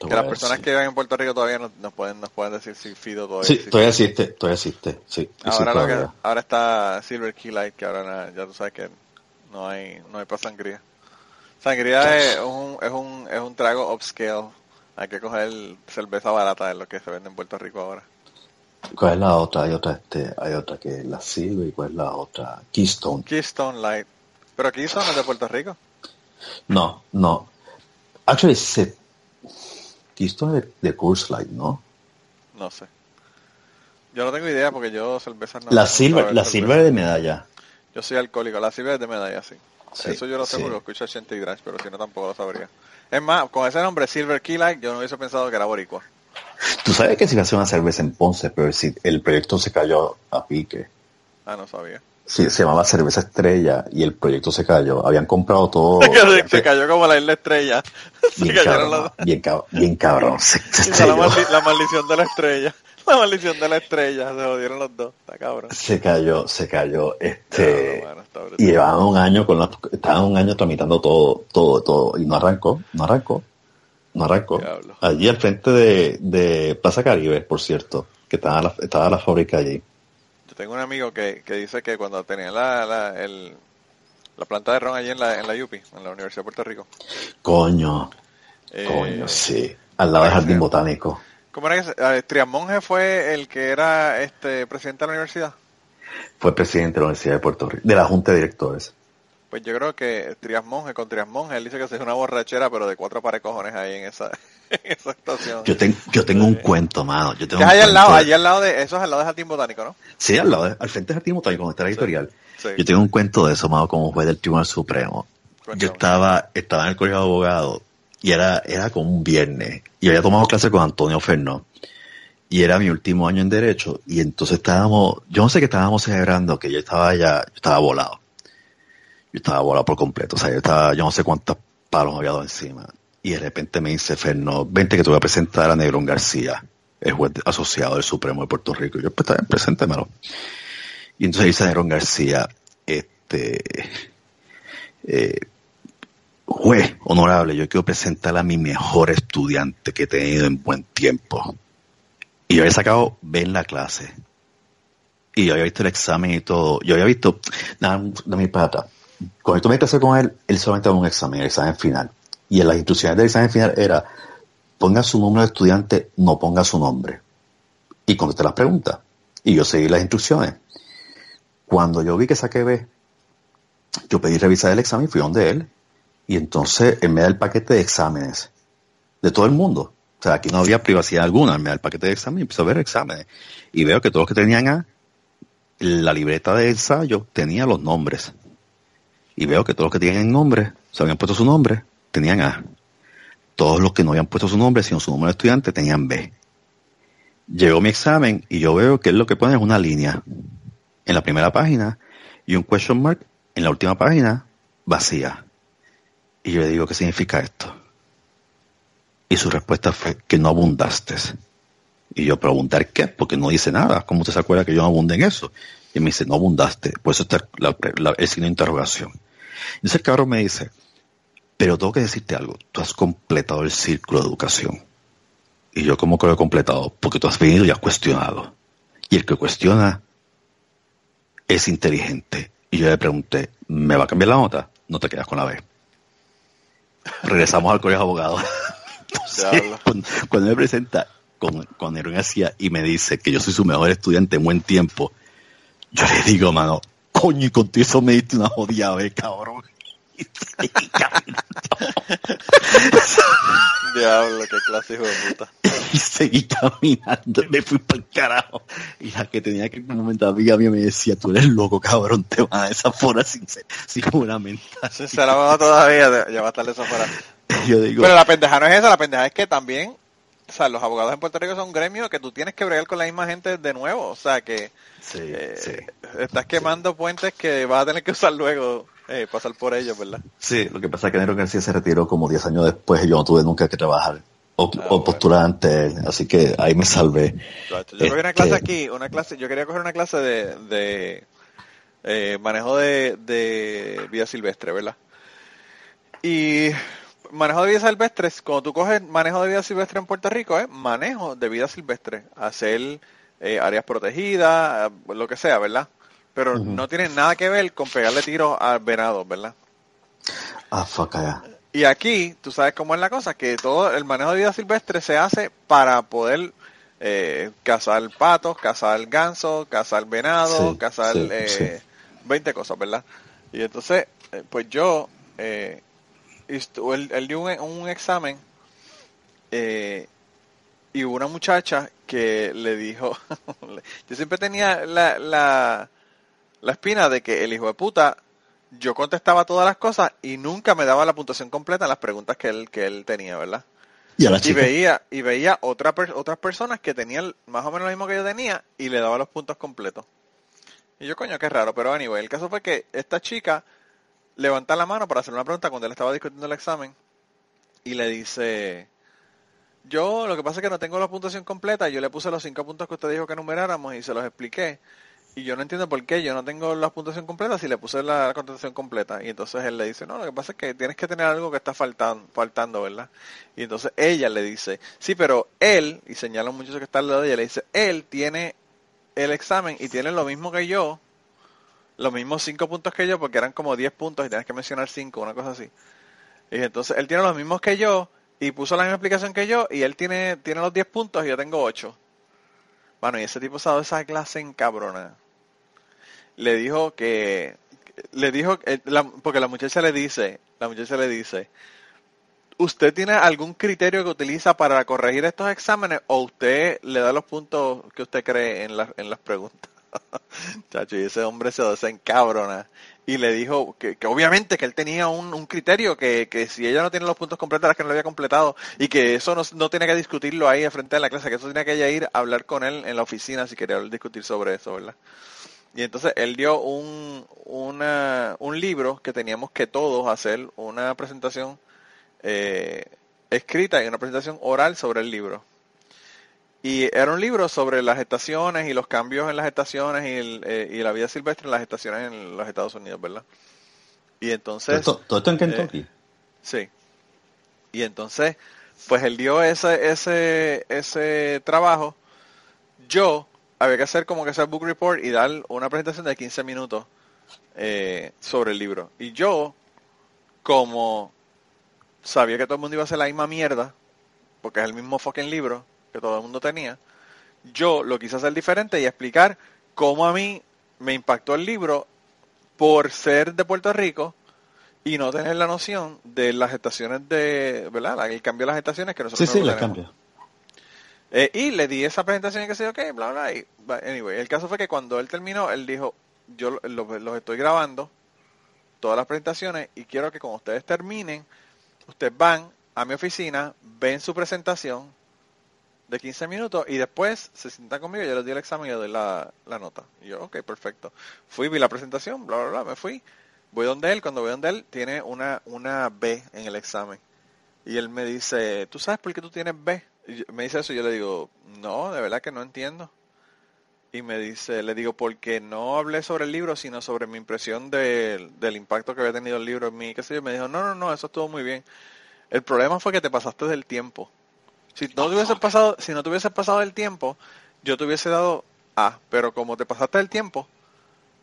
Que las personas decir. que viven en Puerto Rico todavía nos, nos pueden nos pueden decir si Fido todavía Sí, existe. todavía existe, todavía existe. Sí, Ahora, lo que, ahora está Silver Key Light, que ahora ya tú sabes que no hay no hay para sangría. Sangría es un, es un es un trago upscale Hay que coger cerveza barata de lo que se vende en Puerto Rico ahora. ¿Cuál es la otra? Hay otra, este, hay otra que es la Silver y cuál es la otra? Keystone. Keystone Light. Pero Keystone es de Puerto Rico. No, no. Actually, se... Keystone de, de Coors Light, ¿no? No sé. Yo no tengo idea porque yo cerveza no. La Silver, la. Silver de medalla. Yo soy alcohólico. La Silver de medalla, sí. Sí, Eso yo lo sé sí. porque lo escucho a Shanty Drash, pero si no tampoco lo sabría. Es más, con ese nombre Silver Key Light yo no hubiese pensado que era boricua. Tú sabes que se iba a hacer una cerveza en Ponce, pero si el proyecto se cayó a pique. Ah, no sabía. Sí, se llamaba Cerveza Estrella y el proyecto se cayó. Habían comprado todo. se, se cayó como la isla estrella. Se bien, cayeron cabrón, los bien, cab- bien cabrón. Se, se Hizo la, maldi- la maldición de la estrella. La maldición de la estrella. Se jodieron los dos. Está cabrón. Se cayó, se cayó. Este, y llevaban un año con la, estaban un año tramitando todo, todo, todo. Y no arrancó, no arrancó, no arrancó. Allí al frente de, de Plaza Caribe, por cierto, que estaba la, estaba la fábrica allí. Tengo un amigo que, que dice que cuando tenía la, la, el, la planta de ron allí en la, en la UPI, en la Universidad de Puerto Rico. Coño, eh, coño, sí. Al lado del jardín botánico. ¿Cómo era que eh, Trias Monge fue el que era este presidente de la universidad? Fue presidente de la Universidad de Puerto Rico, de la Junta de Directores. Pues yo creo que Trias Monge con Trias Monge, él dice que se es una borrachera, pero de cuatro pares cojones ahí en esa, en esa estación. Yo, ten- yo tengo un cuento, mano. Yo tengo es allá al lado, allá al lado de, eso es al lado de Jardín Botánico, ¿no? Sí, al lado, de- al frente del jardín botánico, donde está la editorial. Sí. Yo tengo un cuento de eso, mano, como juez del Tribunal Supremo. Cuéntame. Yo estaba, estaba en el colegio de abogados y era, era como un viernes. Y había tomado clase con Antonio Fernó. Y era mi último año en Derecho. Y entonces estábamos, yo no sé qué estábamos celebrando, que yo estaba ya, yo estaba volado. Yo estaba volado por completo. O sea, yo estaba, yo no sé cuántos palos había dado encima. Y de repente me dice Fernó, vente que te voy a presentar a Negrón García, el juez asociado del Supremo de Puerto Rico. Yo, pues está preséntemelo. Y entonces dice Negrón García, este, eh, juez honorable, yo quiero presentar a mi mejor estudiante que he tenido en buen tiempo. Y yo había sacado B la clase. Y yo había visto el examen y todo. Yo había visto, nada, de mi pata. Cuando yo tomé clase con él, él solamente daba un examen, el examen final. Y en las instrucciones del examen final era, ponga su número de estudiante, no ponga su nombre. Y contesté las preguntas. Y yo seguí las instrucciones. Cuando yo vi que saqué B, yo pedí revisar el examen fui donde él. Y entonces él me da el paquete de exámenes de todo el mundo. O sea, aquí no había privacidad alguna. Él me da el paquete de exámenes y empiezo a ver exámenes. Y veo que todos los que tenían la libreta de ensayo tenía los nombres. Y veo que todos los que tenían nombre, se habían puesto su nombre, tenían A. Todos los que no habían puesto su nombre, sino su número de estudiante, tenían B. Llegó mi examen y yo veo que él lo que pone es una línea en la primera página y un question mark en la última página vacía. Y yo le digo, ¿qué significa esto? Y su respuesta fue que no abundaste. Y yo preguntar qué, porque no dice nada. ¿Cómo usted se acuerda que yo no abundé en eso? Y me dice, no abundaste. Por eso está el signo de interrogación. Entonces el cabrón me dice, pero tengo que decirte algo. Tú has completado el círculo de educación. Y yo, ¿cómo que lo he completado? Porque tú has venido y has cuestionado. Y el que cuestiona es inteligente. Y yo le pregunté, ¿me va a cambiar la nota? No te quedas con la B. Regresamos al colegio de abogados. Entonces, Diablo. cuando, cuando me presenta con, con y me dice que yo soy su mejor estudiante en buen tiempo, yo le digo, mano, coño, y con todo eso me diste una jodida B, cabrón. Y seguí caminando. Diablo, qué clase hijo de puta. y seguí caminando y me fui para el carajo. Y la que tenía que en un momento amiga mía me decía, tú eres loco, cabrón, te van a desaforar sin, sin juramentar. Va todavía, ya va a estar eso fuera. Yo digo, Pero la pendeja no es esa, la pendeja es que también, o sea, los abogados en Puerto Rico son un gremio que tú tienes que bregar con la misma gente de nuevo, o sea, que sí, eh, sí. estás quemando puentes que vas a tener que usar luego, eh, pasar por ellos, ¿verdad? Sí, lo que pasa es que Nero García se retiró como 10 años después y yo no tuve nunca que trabajar o, Ah, o bueno. postular ante él, así que ahí me salvé. Yo cogí una Este- clase aquí, una clase, yo quería coger una clase de, de eh, manejo de, de vida silvestre, ¿verdad? Y manejo de vida silvestre, cuando tú coges manejo de vida silvestre en Puerto Rico, es manejo de vida silvestre, hacer eh, áreas protegidas, eh, lo que sea, ¿verdad? Pero no tiene nada que ver con pegarle tiros al venado, ¿verdad? Ah, fuck. Y aquí, tú sabes cómo es la cosa, que todo el manejo de vida silvestre se hace para poder eh, cazar patos, cazar gansos, cazar venado, Sí, cazar sí, eh, 20 cosas, ¿verdad? Y entonces, eh, pues yo, eh, él, él dio un, un examen eh, y hubo una muchacha que le dijo, yo siempre tenía la, la, la espina de que el hijo de puta, yo contestaba todas las cosas y nunca me daba la puntuación completa en las preguntas que él, que él tenía, ¿verdad? Y a la Y veía, y veía otra per- otras personas que tenían más o menos lo mismo que yo tenía y le daba los puntos completos. Y yo, coño, qué raro, pero anyway, el caso fue que esta chica levanta la mano para hacer una pregunta cuando él estaba discutiendo el examen y le dice, yo lo que pasa es que no tengo la puntuación completa, yo le puse los cinco puntos que usted dijo que numeráramos y se los expliqué. Y yo no entiendo por qué yo no tengo la puntuación completa si le puse la contestación completa. Y entonces él le dice, no, lo que pasa es que tienes que tener algo que está faltando, faltando ¿verdad? Y entonces ella le dice, sí, pero él, y señala un muchacho que está al lado de ella, le dice, él tiene el examen y tiene lo mismo que yo, los mismos cinco puntos que yo, porque eran como 10 puntos y tienes que mencionar cinco, una cosa así. Y entonces él tiene los mismos que yo y puso la misma explicación que yo y él tiene, tiene los 10 puntos y yo tengo 8. Bueno, y ese tipo se ha dado esa clase en cabrona. Le dijo que, le dijo, eh, la- porque la muchacha le dice, la muchacha le dice, ¿usted tiene algún criterio que utiliza para corregir estos exámenes o usted le da los puntos que usted cree en, las en las preguntas? Chacho, y ese hombre se desencabrona. Y le dijo que, que obviamente que él tenía un, un criterio que, que si ella no tiene los puntos completos era que no lo había completado y que eso no, no tiene que discutirlo ahí frente de la clase, que eso tenía que ir a hablar con él en la oficina si quería discutir sobre eso, ¿verdad? Y entonces él dio un, una, un libro que teníamos que todos hacer una presentación eh, escrita y una presentación oral sobre el libro. Y era un libro sobre las estaciones y los cambios en las estaciones y, el, eh, y la vida silvestre en las estaciones en los Estados Unidos, ¿verdad? Y entonces... todo esto en Kentucky. Sí. Y entonces, pues él dio ese, ese, ese trabajo. Yo había que hacer como que ese book report y dar una presentación de 15 minutos eh, sobre el libro. Y yo, como sabía que todo el mundo iba a hacer la misma mierda, porque es el mismo fucking libro que todo el mundo tenía, yo lo quise hacer diferente y explicar cómo a mí me impactó el libro por ser de Puerto Rico y no tener la noción de las estaciones de, ¿verdad? El cambio de las estaciones que Sí, nosotros sí, no la tenemos. cambia. Eh, y le di esa presentación y que sé yo, ok, bla, bla, y anyway, el caso fue que cuando él terminó, él dijo, yo lo- los, los estoy grabando, todas las presentaciones, y quiero que cuando ustedes terminen, ustedes van a mi oficina, ven su presentación de 15 minutos y después se sientan conmigo, yo les doy el examen y les doy la, la nota. Y yo, ok, perfecto. Fui, vi la presentación, bla, bla, bla, me fui. Voy donde él, cuando voy donde él, tiene una, una B en el examen. Y él me dice, ¿tú sabes por qué tú tienes B? Y me dice eso y yo le digo, no, de verdad que no entiendo. Y me dice, le digo, porque no hablé sobre el libro, sino sobre mi impresión del- del impacto que había tenido el libro en mí, qué sé yo. Me dijo, no, no, no, eso estuvo muy bien. El problema fue que te pasaste del tiempo. Si no te hubieses pasado, si no te pasado del tiempo, yo te hubiese dado A, pero como te pasaste del tiempo,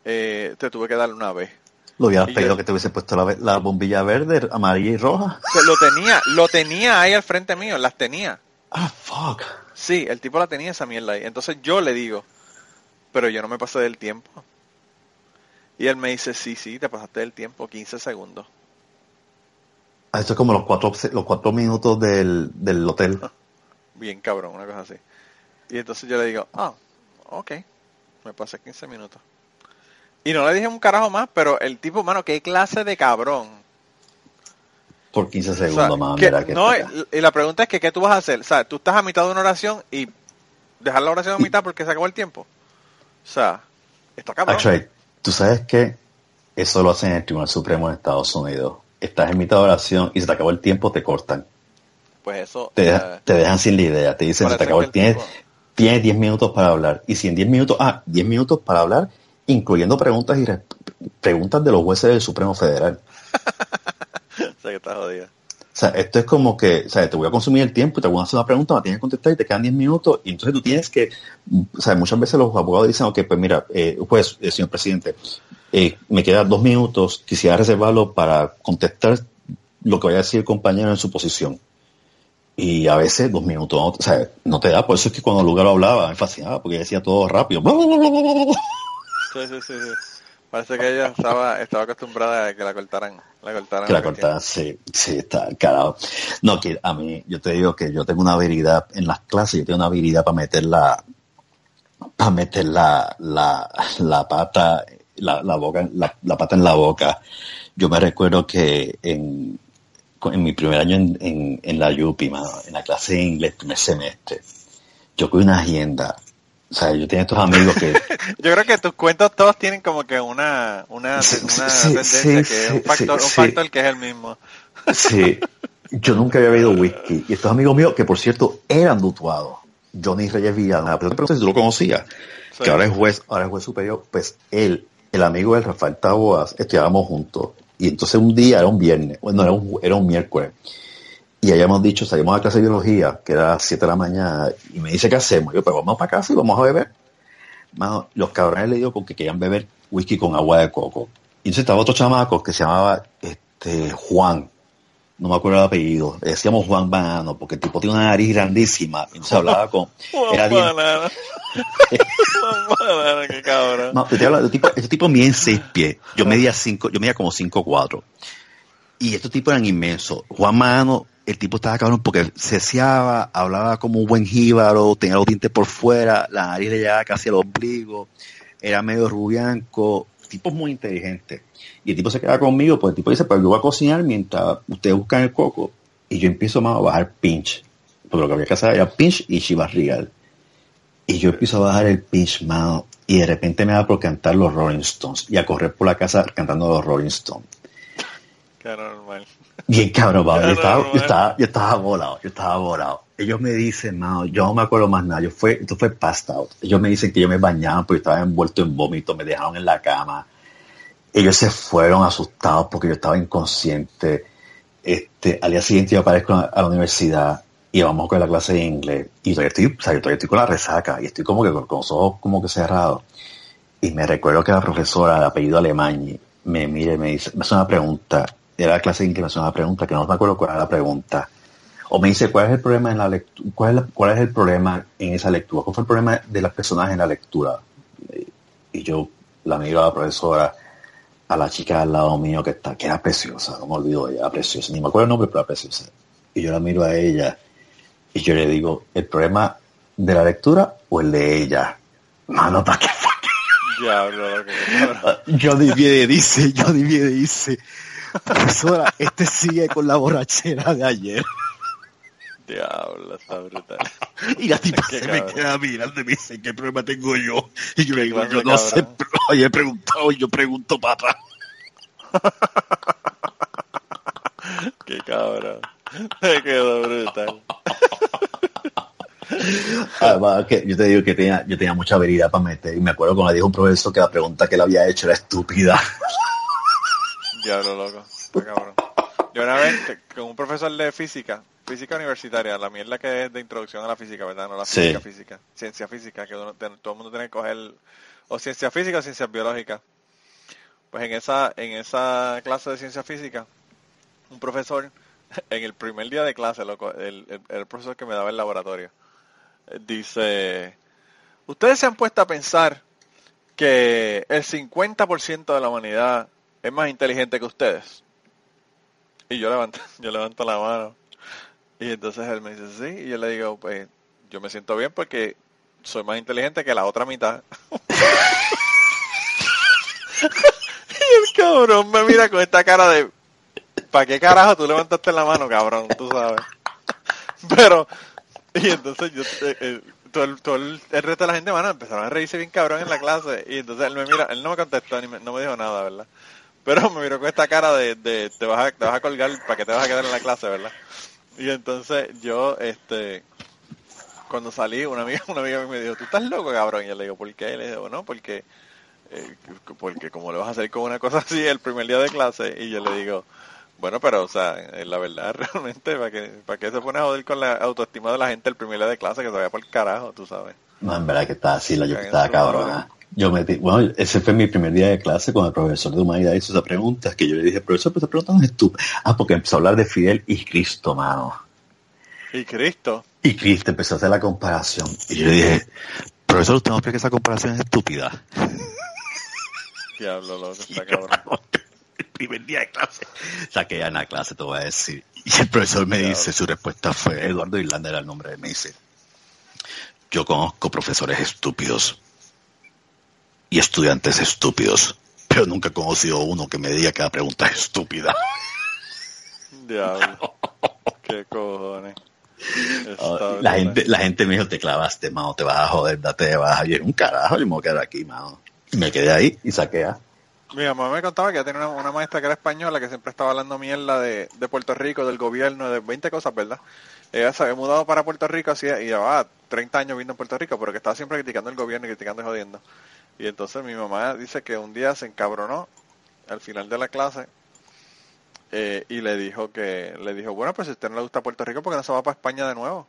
eh, te tuve que dar una B. Lo hubieras Y pedido yo- que te hubiese puesto la, bombilla verde, amarilla y roja. Lo tenía, lo tenía ahí al frente mío, las tenía. Ah, fuck. Sí, el tipo la tenía esa mierda ahí. Entonces yo le digo, pero yo no me pasé del tiempo. Y él me dice, sí, sí, te pasaste del tiempo, 15 segundos. Ah, Esto es como los cuatro, los cuatro minutos del, del hotel. Bien cabrón, una cosa así. Y entonces yo le digo, ah, ok, me pasé 15 minutos. Y no le dije un carajo más, pero el tipo, mano, qué clase de cabrón. Por 15 O sea, segundos más. que- mira que no, y la pregunta es que, ¿qué tú vas a hacer? O sea, tú estás a mitad de una oración y dejar la oración a mitad porque se acabó el tiempo. O sea, está cabrón. Actually, tú sabes que eso lo hacen en el Tribunal Supremo de Estados Unidos. Estás en mitad de oración y se te acabó el tiempo, te cortan. Pues eso... Te, eh, te dejan sin la idea. Te dicen, se te acabó tiempo. tipo- Tienes 10 minutos para hablar. Y si en 10 minutos, ah, 10 minutos para hablar, incluyendo preguntas y preguntas de los jueces del Supremo Federal. o sea, que está jodida. O sea, esto es como que, o sea, te voy a consumir el tiempo y te voy a hacer una pregunta, me tienes que contestar y te quedan 10 minutos y entonces tú tienes que, o sea, muchas veces los abogados dicen, ok, pues mira, eh, juez, eh, señor presidente, eh, me quedan dos minutos, quisiera reservarlo para contestar lo que vaya a decir el compañero en su posición. Y a veces dos minutos, no, o sea, no te da, por eso es que cuando Lugar lo hablaba, me fascinaba, porque decía todo rápido. Sí, sí, sí, sí. Parece que ella estaba, estaba acostumbrada a que la cortaran. La cortaran Que la cortada, sí, sí, está carajo. No, que a mí, yo te digo que yo tengo una habilidad en las clases, yo tengo una habilidad para meter la, para meter la, la, la pata, la, la boca, la, la pata en la boca. Yo me recuerdo que en, en mi primer año en, en, en la UPI, mano, en la clase de inglés, primer semestre, yo cogí una agenda. O sea, yo tenía estos amigos que, Yo creo que tus cuentos todos tienen como que una, una, Sí, una sí, tendencia sí, que es un factor, un factor que es el mismo. Sí, yo nunca había bebido whisky. Y estos amigos míos, que por cierto eran dutuados, Johnny Reyes Villana, pero si tú lo conocías, que ahora es juez, ahora es juez superior, pues él, el amigo del Rafael Taboas, estudiábamos juntos. Y entonces un día, era un viernes, bueno, era un, era un miércoles, y habíamos dicho, salimos a clase de biología, que era a las 7 de la mañana, y me dice, ¿qué hacemos? Yo, pues vamos para casa y vamos a beber. Mano, los cabrones le digo con que querían beber whisky con agua de coco. Y entonces estaba otro chamaco que se llamaba este Juan, no me acuerdo el apellido, le decíamos Juan Banano, porque el tipo tiene una nariz grandísima, y entonces hablaba con, era bien, Banana. Juan Banana, qué cabrón. no, te el tipo, este tipo mide en seis pies, yo medía cinco, yo medía como cinco cuatro, y estos tipos eran inmensos, Juan Mano, el tipo estaba cabrón porque ceseaba, hablaba como un buen jíbaro, tenía los dientes por fuera, la nariz le llegaba casi al ombligo, era medio rubianco, tipo muy inteligente. Y el tipo se queda conmigo, pues el tipo dice, pues yo voy a cocinar mientras ustedes buscan el coco. Y yo empiezo más a bajar pinch. Porque lo que había que hacer era pinch y chivas regal. Y yo empiezo a bajar el pinch, mano. Y de repente me da por cantar los Rolling Stones. Y a correr por la casa cantando los Rolling Stones. Qué normal. Bien cabrón, Pablo. Yo estaba, yo estaba, yo estaba volado, yo estaba volado. Ellos me dicen, mano, yo no me acuerdo más nada. Yo fue, esto fue out. Ellos me dicen que yo me bañaban porque estaba envuelto en vómito, me dejaron en la cama. Ellos se fueron asustados porque yo estaba inconsciente. Este, al día siguiente yo aparezco a la universidad y vamos con la clase de inglés. Y todavía estoy, o sea, yo todavía estoy con la resaca y estoy como que con, los ojos como que cerrados. Y me recuerdo que la profesora de apellido Alemán me mira y me dice, me hace una pregunta. Era la clase de inglés, me hace una pregunta que no me acuerdo cuál era la pregunta. O me dice, ¿cuál es el problema en la lectura? ¿Cuál, cuál es el problema en esa lectura? ¿Cuál fue el problema de las personajes en la lectura? Y yo la miro a la profesora, a la chica al lado mío que está, que era preciosa, no me olvido de ella, era preciosa, ni me acuerdo el nombre, pero era preciosa. Y yo la miro a ella y yo le digo, ¿el problema de la lectura o el de ella? Mano, ¿para qué loco, qué cabrón. Johnny Viede dice, Johnny Viede dice, profesora, este sigue con la borrachera de ayer. Diablo, está brutal. Y la tipa se me queda mirando y me dice, ¿qué problema tengo yo? Y yo le digo, yo no sé, cabrón. oye, he preguntado, yo pregunto atrás. Qué cabrón. Me quedó brutal. Además, que yo te digo que tenía, yo tenía mucha habilidad para meter. Y me acuerdo cuando le dijo un profesor que la pregunta que le había hecho era estúpida. Diablo, loco. Está cabrón. Yo una vez con un profesor de física, física universitaria, la mierda que es de introducción a la física, ¿verdad? No la Sí. física física, ciencia física, que uno- todo el mundo tiene que coger o ciencia física o ciencias biológicas. Pues en esa en esa clase de ciencia física, un profesor en el primer día de clase, loco, el, el- el profesor que me daba el laboratorio, dice, ustedes se han puesto a pensar que el 50% de la humanidad es más inteligente que ustedes. Y yo levanto, yo levanto la mano. Y entonces él me dice, sí. Y yo le digo, pues yo me siento bien porque soy más inteligente que la otra mitad. y el cabrón me mira con esta cara de, ¿para qué carajo tú levantaste la mano, cabrón? Tú sabes. Pero, y entonces yo, eh, eh, todo, el, todo el, el resto de la gente, mano, empezaron a reírse bien cabrón en la clase. Y entonces él me mira, él no me contestó, ni me- no me dijo nada, ¿verdad? Pero me miró con esta cara de, de te, vas a, te vas a colgar para que te vas a quedar en la clase, ¿verdad? Y entonces yo, este, cuando salí, una amiga, una amiga me dijo, ¿tú estás loco, cabrón? Y yo le digo, ¿por qué? Y le digo, no, porque, eh, porque como le vas a hacer con una cosa así el primer día de clase, y yo le digo, bueno, pero, o sea, eh, la verdad, realmente, ¿para qué, ¿para qué se pone a joder con la autoestima de la gente el primer día de clase que se vaya por el carajo, tú sabes? No, en verdad que estaba así, la yo estaba cabrona. Yo metí, bueno, ese fue mi primer día de clase con el profesor de humanidad hizo esa pregunta, que yo le dije, profesor, pero esa pregunta no es estúpida. Ah, porque empezó a hablar de Fidel y Cristo, mano. Y Cristo. Y Cristo empezó a hacer la comparación. Y yo le dije, profesor, ¿usted no cree que esa comparación es estúpida? Diablo, loco, está cabrón. el primer día de clase. Saqué ya en la clase, te voy a decir. Y el profesor me dice, su respuesta fue, Eduardo Irlanda era el nombre de me dice, yo conozco profesores estúpidos y estudiantes estúpidos, pero nunca he conocido uno que me diga que la pregunta es estúpida. Diablo. Qué cojones. Está Oh, la gente, la gente me dijo, te clavaste, mano, te vas a joder, date de baja. Y yo, un carajo, yo me voy a quedar aquí, mano. Y me quedé ahí y saqué a. Mi mamá me contaba que tenía una, una maestra que era española que siempre estaba hablando mierda de, de Puerto Rico, del gobierno, de 20 cosas, ¿verdad? Ella se había mudado para Puerto Rico así, y llevaba 30 años viviendo en Puerto Rico, pero que estaba siempre criticando el gobierno y criticando y jodiendo. Y entonces mi mamá dice que un día se encabronó al final de la clase eh, y le dijo que, le dijo, bueno, pues si a usted no le gusta Puerto Rico, porque no se va para España de nuevo?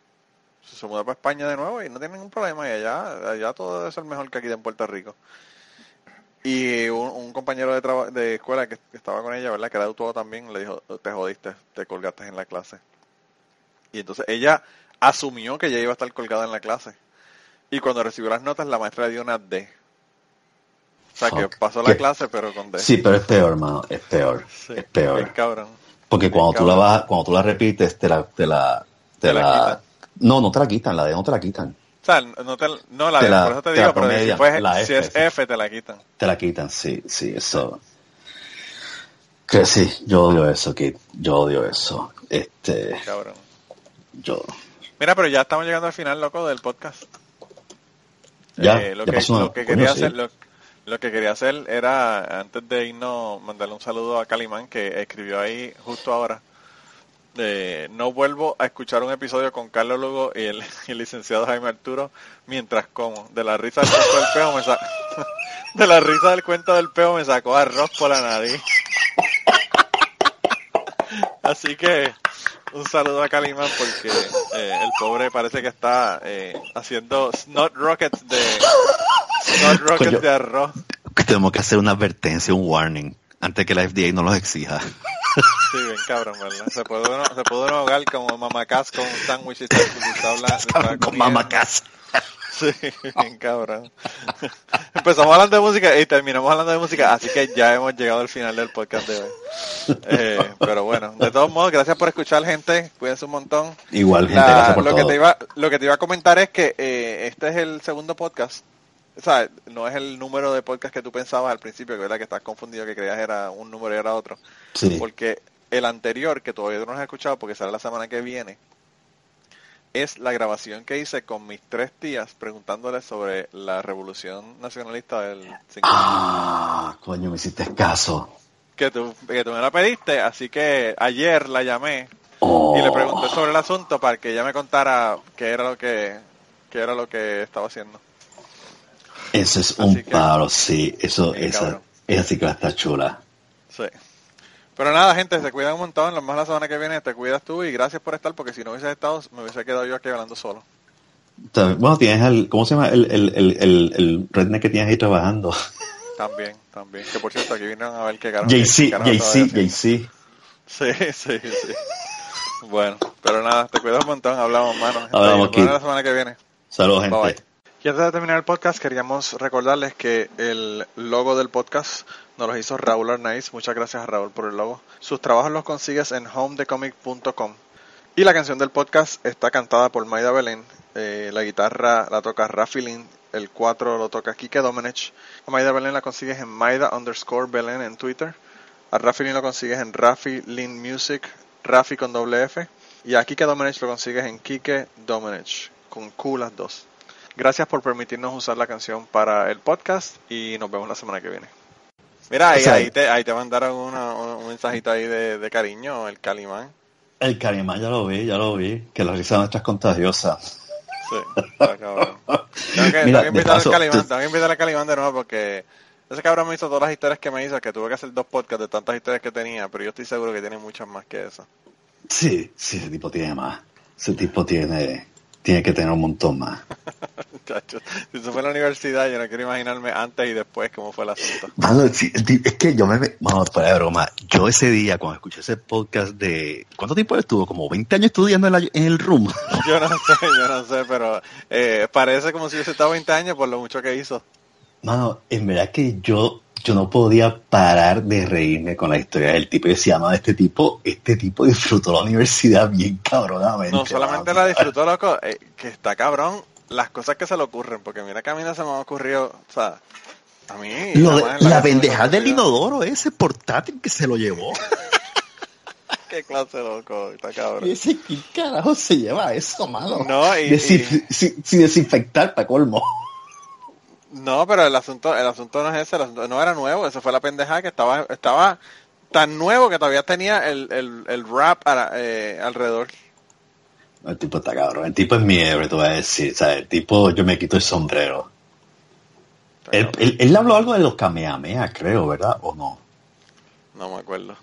Se, muda para España de nuevo y no tiene ningún problema y allá, allá todo debe ser mejor que aquí en Puerto Rico. Y un, un compañero de, de escuela que, que estaba con ella, ¿verdad? Que era autónomo también, le dijo, te jodiste, te colgaste en la clase. Y entonces ella asumió que ya iba a estar colgada en la clase. Y cuando recibió las notas, la maestra le dio una D. O sea, que Fuck. pasó la ¿Qué? clase, pero con D. Sí, pero es peor, hermano, es peor, Sí, es peor. bien cabrón. Porque Bien cuando tú la cabrón. vas, cuando tú la repites, te la, te la, te, Te la la, no, no te la quitan, la de no te la quitan, O sea, no, te, no la, de- la- por eso te digo, la pero si, promedian, fue- si F, es sí. F, te la quitan. te la quitan, sí, sí, eso. Que sí, yo odio eso, Kit, yo odio eso. Este, Cabrón. yo, Mira, pero ya estamos llegando al final, loco, del podcast. ya, Eh, lo, ya que, pasó lo que coño, quería sí. hacer, lo, lo que quería hacer era, antes de irnos, mandarle un saludo a Calimán, que escribió ahí justo ahora. no vuelvo a escuchar un episodio con Carlos Lugo y el, y el licenciado Jaime Arturo mientras como. De la risa del cuento del peo me sa- de la risa del cuento del peo me sacó arroz por la nariz. Así que un saludo a Calimán porque eh, el pobre parece que está eh, haciendo snot rockets de snot rockets Coño. de arroz. Tenemos que hacer una advertencia, un warning, antes que la FDA nos los exija. Sí, bien cabrón, ¿verdad? Se puede uno, se puede uno ahogar como mamacás con un sándwich y está, está está Con mamacas. Sí, cabrón. Empezamos hablando de música y terminamos hablando de música, así que ya hemos llegado al final del podcast de hoy. Eh, pero bueno, de todos modos, gracias por escuchar, gente. Cuídense un montón. Igual, gente, La- gracias por lo, que todo. te iba, lo que te iba a comentar es que eh, este es el segundo podcast. O sea, no es el número de podcast que tú pensabas al principio, que verdad que estás confundido, que creías era un número y era otro. Sí. Porque el anterior, que todavía no has escuchado porque sale la semana que viene, es la grabación que hice con mis tres tías preguntándoles sobre la revolución nacionalista del 50. Ah, coño, me hiciste caso. Que tú, que tú me la pediste, así que ayer la llamé Oh. y le pregunté sobre el asunto para que ella me contara qué era lo que, qué era lo que estaba haciendo. Eso es Así un que- paro, sí. Eso, esa, cabrón. esa sí que chula. Sí. Pero nada, gente, se cuidan un montón. Lo más la semana que viene te cuidas tú y gracias por estar porque si no hubieses estado me hubiese quedado yo aquí hablando solo. Bueno, tienes al, ¿cómo se llama? El, el, el, el, el redneck que tienes ahí trabajando. También, también. Que por cierto, aquí vinieron a ver qué carajo. JC, JC. JC. Sí, sí, sí. Bueno, pero nada, te cuidas un montón. Hablamos, mano. Hablamos, Kid. la semana que viene. Saludos, gente. Bye bye. Y antes de terminar el podcast, queríamos recordarles que el logo del podcast nos lo hizo Raúl Arnaiz. Muchas gracias a Raúl por el logo. Sus trabajos los consigues en homedecomic.com. Y la canción del podcast está cantada por Maida Belén. Eh, la guitarra la toca Rafi Lin. El 4 lo toca Kike Domenech. A Maida Belén la consigues en Maida underscore Belén en Twitter. A Rafi Lin lo consigues en Rafi Lin Music. Rafi con doble F. Y a Kike Domenech lo consigues en Kike Domenech. Con Q las dos. Gracias por permitirnos usar la canción para el podcast y nos vemos la semana que viene. Mira, ahí, O sea, ahí, te, ahí te mandaron una- un, mensajito ahí de, de cariño, el Calimán. El Carimán ya lo vi, ya lo vi. Que la risa nuestra es contagiosa. Sí, está cabrón. Tengo que, Mira, tengo que de invitar paso, al Calimán, tú- tengo que invitar al Calimán de nuevo porque ese cabrón me hizo todas las historias que me hizo, que tuve que hacer dos podcasts de tantas historias que tenía, pero yo estoy seguro que tiene muchas más que eso. Sí, sí, ese tipo tiene más. Ese tipo tiene... tiene que tener un montón más. Si eso fue en la universidad, yo no quiero imaginarme antes y después cómo fue el asunto. Mano, es que yo me... Vamos, fuera de broma. Yo ese día, cuando escuché ese podcast de... ¿Cuánto tiempo estuvo? Como 20 años estudiando en, la- en el room. Yo no sé, yo no sé, pero eh, parece como si hubiese estado 20 años por lo mucho que hizo. Mano, en verdad que yo, yo no podía parar de reírme con la historia del tipo. Yo decía, mano, este tipo, este tipo disfrutó la universidad bien cabronamente. No solamente mano. la disfrutó, loco, eh, que está cabrón las cosas que se le ocurren, porque mira que a mí no se me ha ocurrido, o sea, a mí... Lo de- la me pendeja del inodoro, ese portátil que se lo llevó. Qué clase loco, está cabrón. Y ese, ¿qué carajo se lleva eso, mano? No, y- Desin- sin, sin desinfectar, para colmo. No, pero el asunto, el asunto no es ese, el asunto no era nuevo, eso fue la pendeja que estaba, estaba tan nuevo que todavía tenía el, el, el rap a- eh, alrededor. El tipo está cabrón. El tipo es mi héroe, te voy a decir. O sea, el tipo, yo me quito el sombrero. Él, él, él habló algo de los Kamehameha, creo, ¿verdad? ¿O no? No me acuerdo.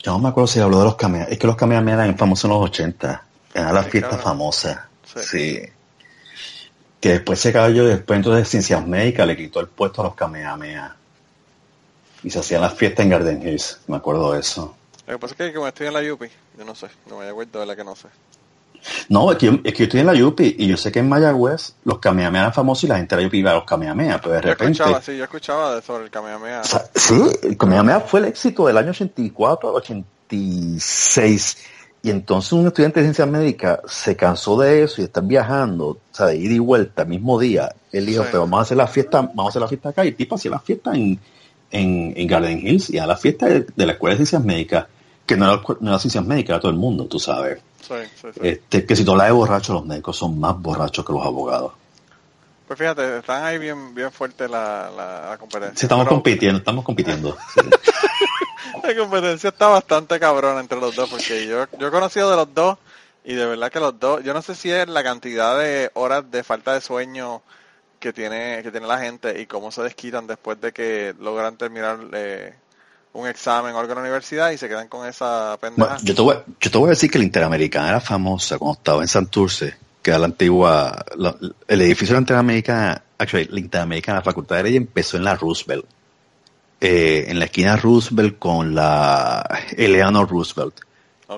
Yo no me acuerdo si habló de los Kamehameha. Es que los Kamehameha eran famosos en los 80. Eran las Sí, fiestas cabrón. famosas. Sí. Sí. Que después se cayó, después entonces Ciencias Médicas le quitó el puesto a los Kamehameha. Y se hacían las fiestas en Garden Hills. Me acuerdo de eso. Lo que pasa es que como estoy en la UPI, yo no sé, no me acuerdo de la que no sé. No, es que, yo, es que yo estoy en la Yupi y yo sé que en Mayagüez los Kamehameha eran famosos y la gente de la Yupi iba a los Kamehameha, pero de Yo repente... escuchaba, sí, yo escuchaba de sobre el Kamehameha. O sea, sí, el Kamehameha fue el éxito del año 84 al 86. Y entonces un estudiante de ciencias médicas se cansó de eso y estar viajando, o sea, de ida y vuelta el mismo día. Él dijo, Sí. pero vamos a hacer la fiesta, vamos a hacer la fiesta acá. Y el tipo hacía la fiesta en, en, en Garden Hills y a la fiesta de, de la Escuela de Ciencias Médicas, que no era, no era ciencias médicas, era todo el mundo, tú sabes. Sí, sí, sí. Este, que si tú hablas de borrachos, los médicos son más borrachos que los abogados. Pues fíjate, están ahí bien, bien fuerte la, la, la competencia. Sí, estamos Pero compitiendo, estamos compitiendo. La competencia está bastante cabrona entre los dos, porque yo, yo he conocido de los dos y de verdad que los dos, yo no sé si es la cantidad de horas de falta de sueño que tiene, que tiene la gente y cómo se desquitan después de que logran terminar eh, un examen o algo en la universidad y se quedan con esa pendeja. Yo, te voy, yo te voy a decir que la Interamericana era famosa cuando estaba en Santurce, que era la antigua, el edificio de la Interamericana, actually, la Interamericana, la Facultad de Leyes empezó en la Roosevelt, eh, en la esquina Roosevelt con la Eleanor Roosevelt.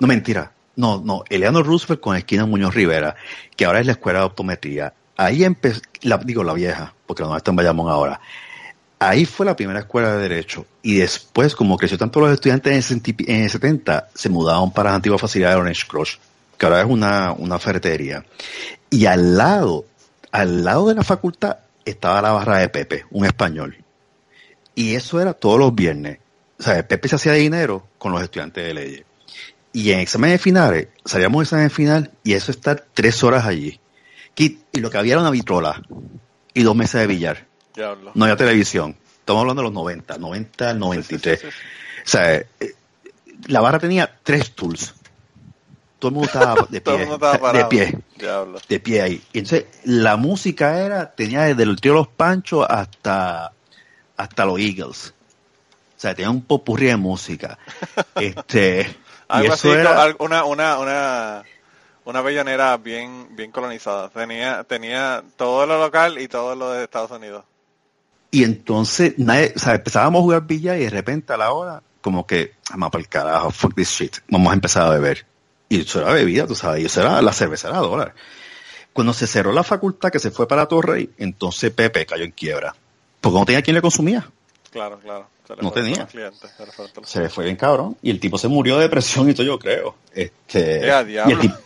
No, mentira. No, no, Eleanor Roosevelt con la esquina Muñoz Rivera, que ahora es la escuela de optometría. Ahí empezó, la, digo la vieja, porque no está en Bayamón ahora. Ahí fue la primera escuela de Derecho. Y después, como creció tanto los estudiantes en el, 70 en el 70, se mudaron para la antigua facilidad de Orange Crush, que ahora es una, una ferretería. Y al lado, al lado de la facultad, estaba la barra de Pepe, un español. Y eso era todos los viernes. O sea, Pepe se hacía dinero con los estudiantes de leyes. Y en exámenes finales, salíamos de examen final y eso estar tres horas allí. Y, lo que había era una vitrola y dos mesas de billar. Diablo. No había televisión. Estamos hablando de los 90, 90 al 93. Sí, sí, sí, O sea, eh, la barra tenía tres tools. Todo el mundo estaba de Todo pie. el mundo estaba de pie. Diablo. De pie ahí. Y entonces, la música era, tenía desde el tío Los Panchos hasta, hasta los Eagles. O sea, tenía un popurrí de música. Este, y Algo eso así, era, una, una, una, una bellonera bien, bien colonizada. Tenía, tenía todo lo local y todo lo de Estados Unidos. Y entonces, nadie, o sea, empezábamos a jugar billar y de repente a la hora, como que, vamos para el carajo, fuck this shit, vamos a empezar a beber. Y eso era bebida, tú sabes, y eso era la cerveza era dólar. Cuando se cerró la facultad que se fue para Torrey, entonces Pepe cayó en quiebra. Porque no tenía quien le consumía. Claro, claro. Se No tenía. clientes, se le le fue bien cabrón. Y el tipo se murió de depresión y todo, yo creo. Este, ¡Eh, y el tipo-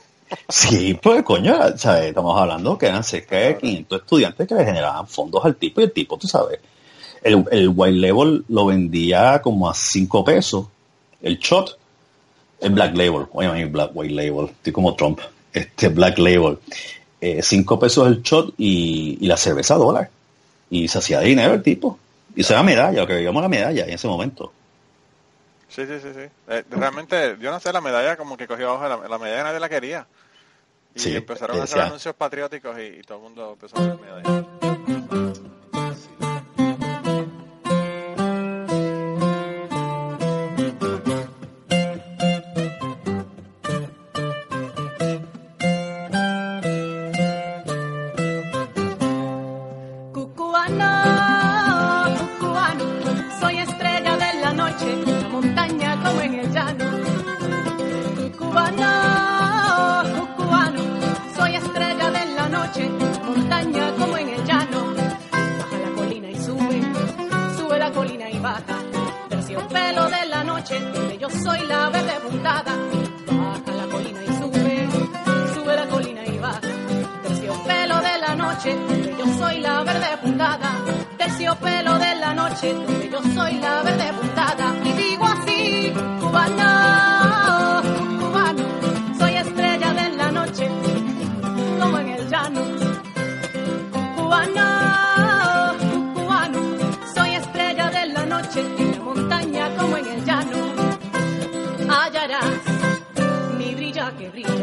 sí, pues coño, ¿sabes? estamos hablando que eran cerca de 500 estudiantes que le generaban fondos al tipo y el tipo, tú sabes, el, el white label lo vendía como a 5 pesos, el shot, el black label, oye, black white label, estoy como Trump, este black label, 5 pesos el shot y, y la cerveza dólar. Y se hacía dinero el tipo. Y eso era medalla, lo que veíamos la medalla en ese momento. Sí, sí, sí, sí. Eh, realmente, yo no sé, la medalla como que cogió abajo, la, la medalla nadie la quería. Y Sí, empezaron a hacer decía- anuncios patrióticos y, y todo el mundo empezó a hacer medallas. alegria.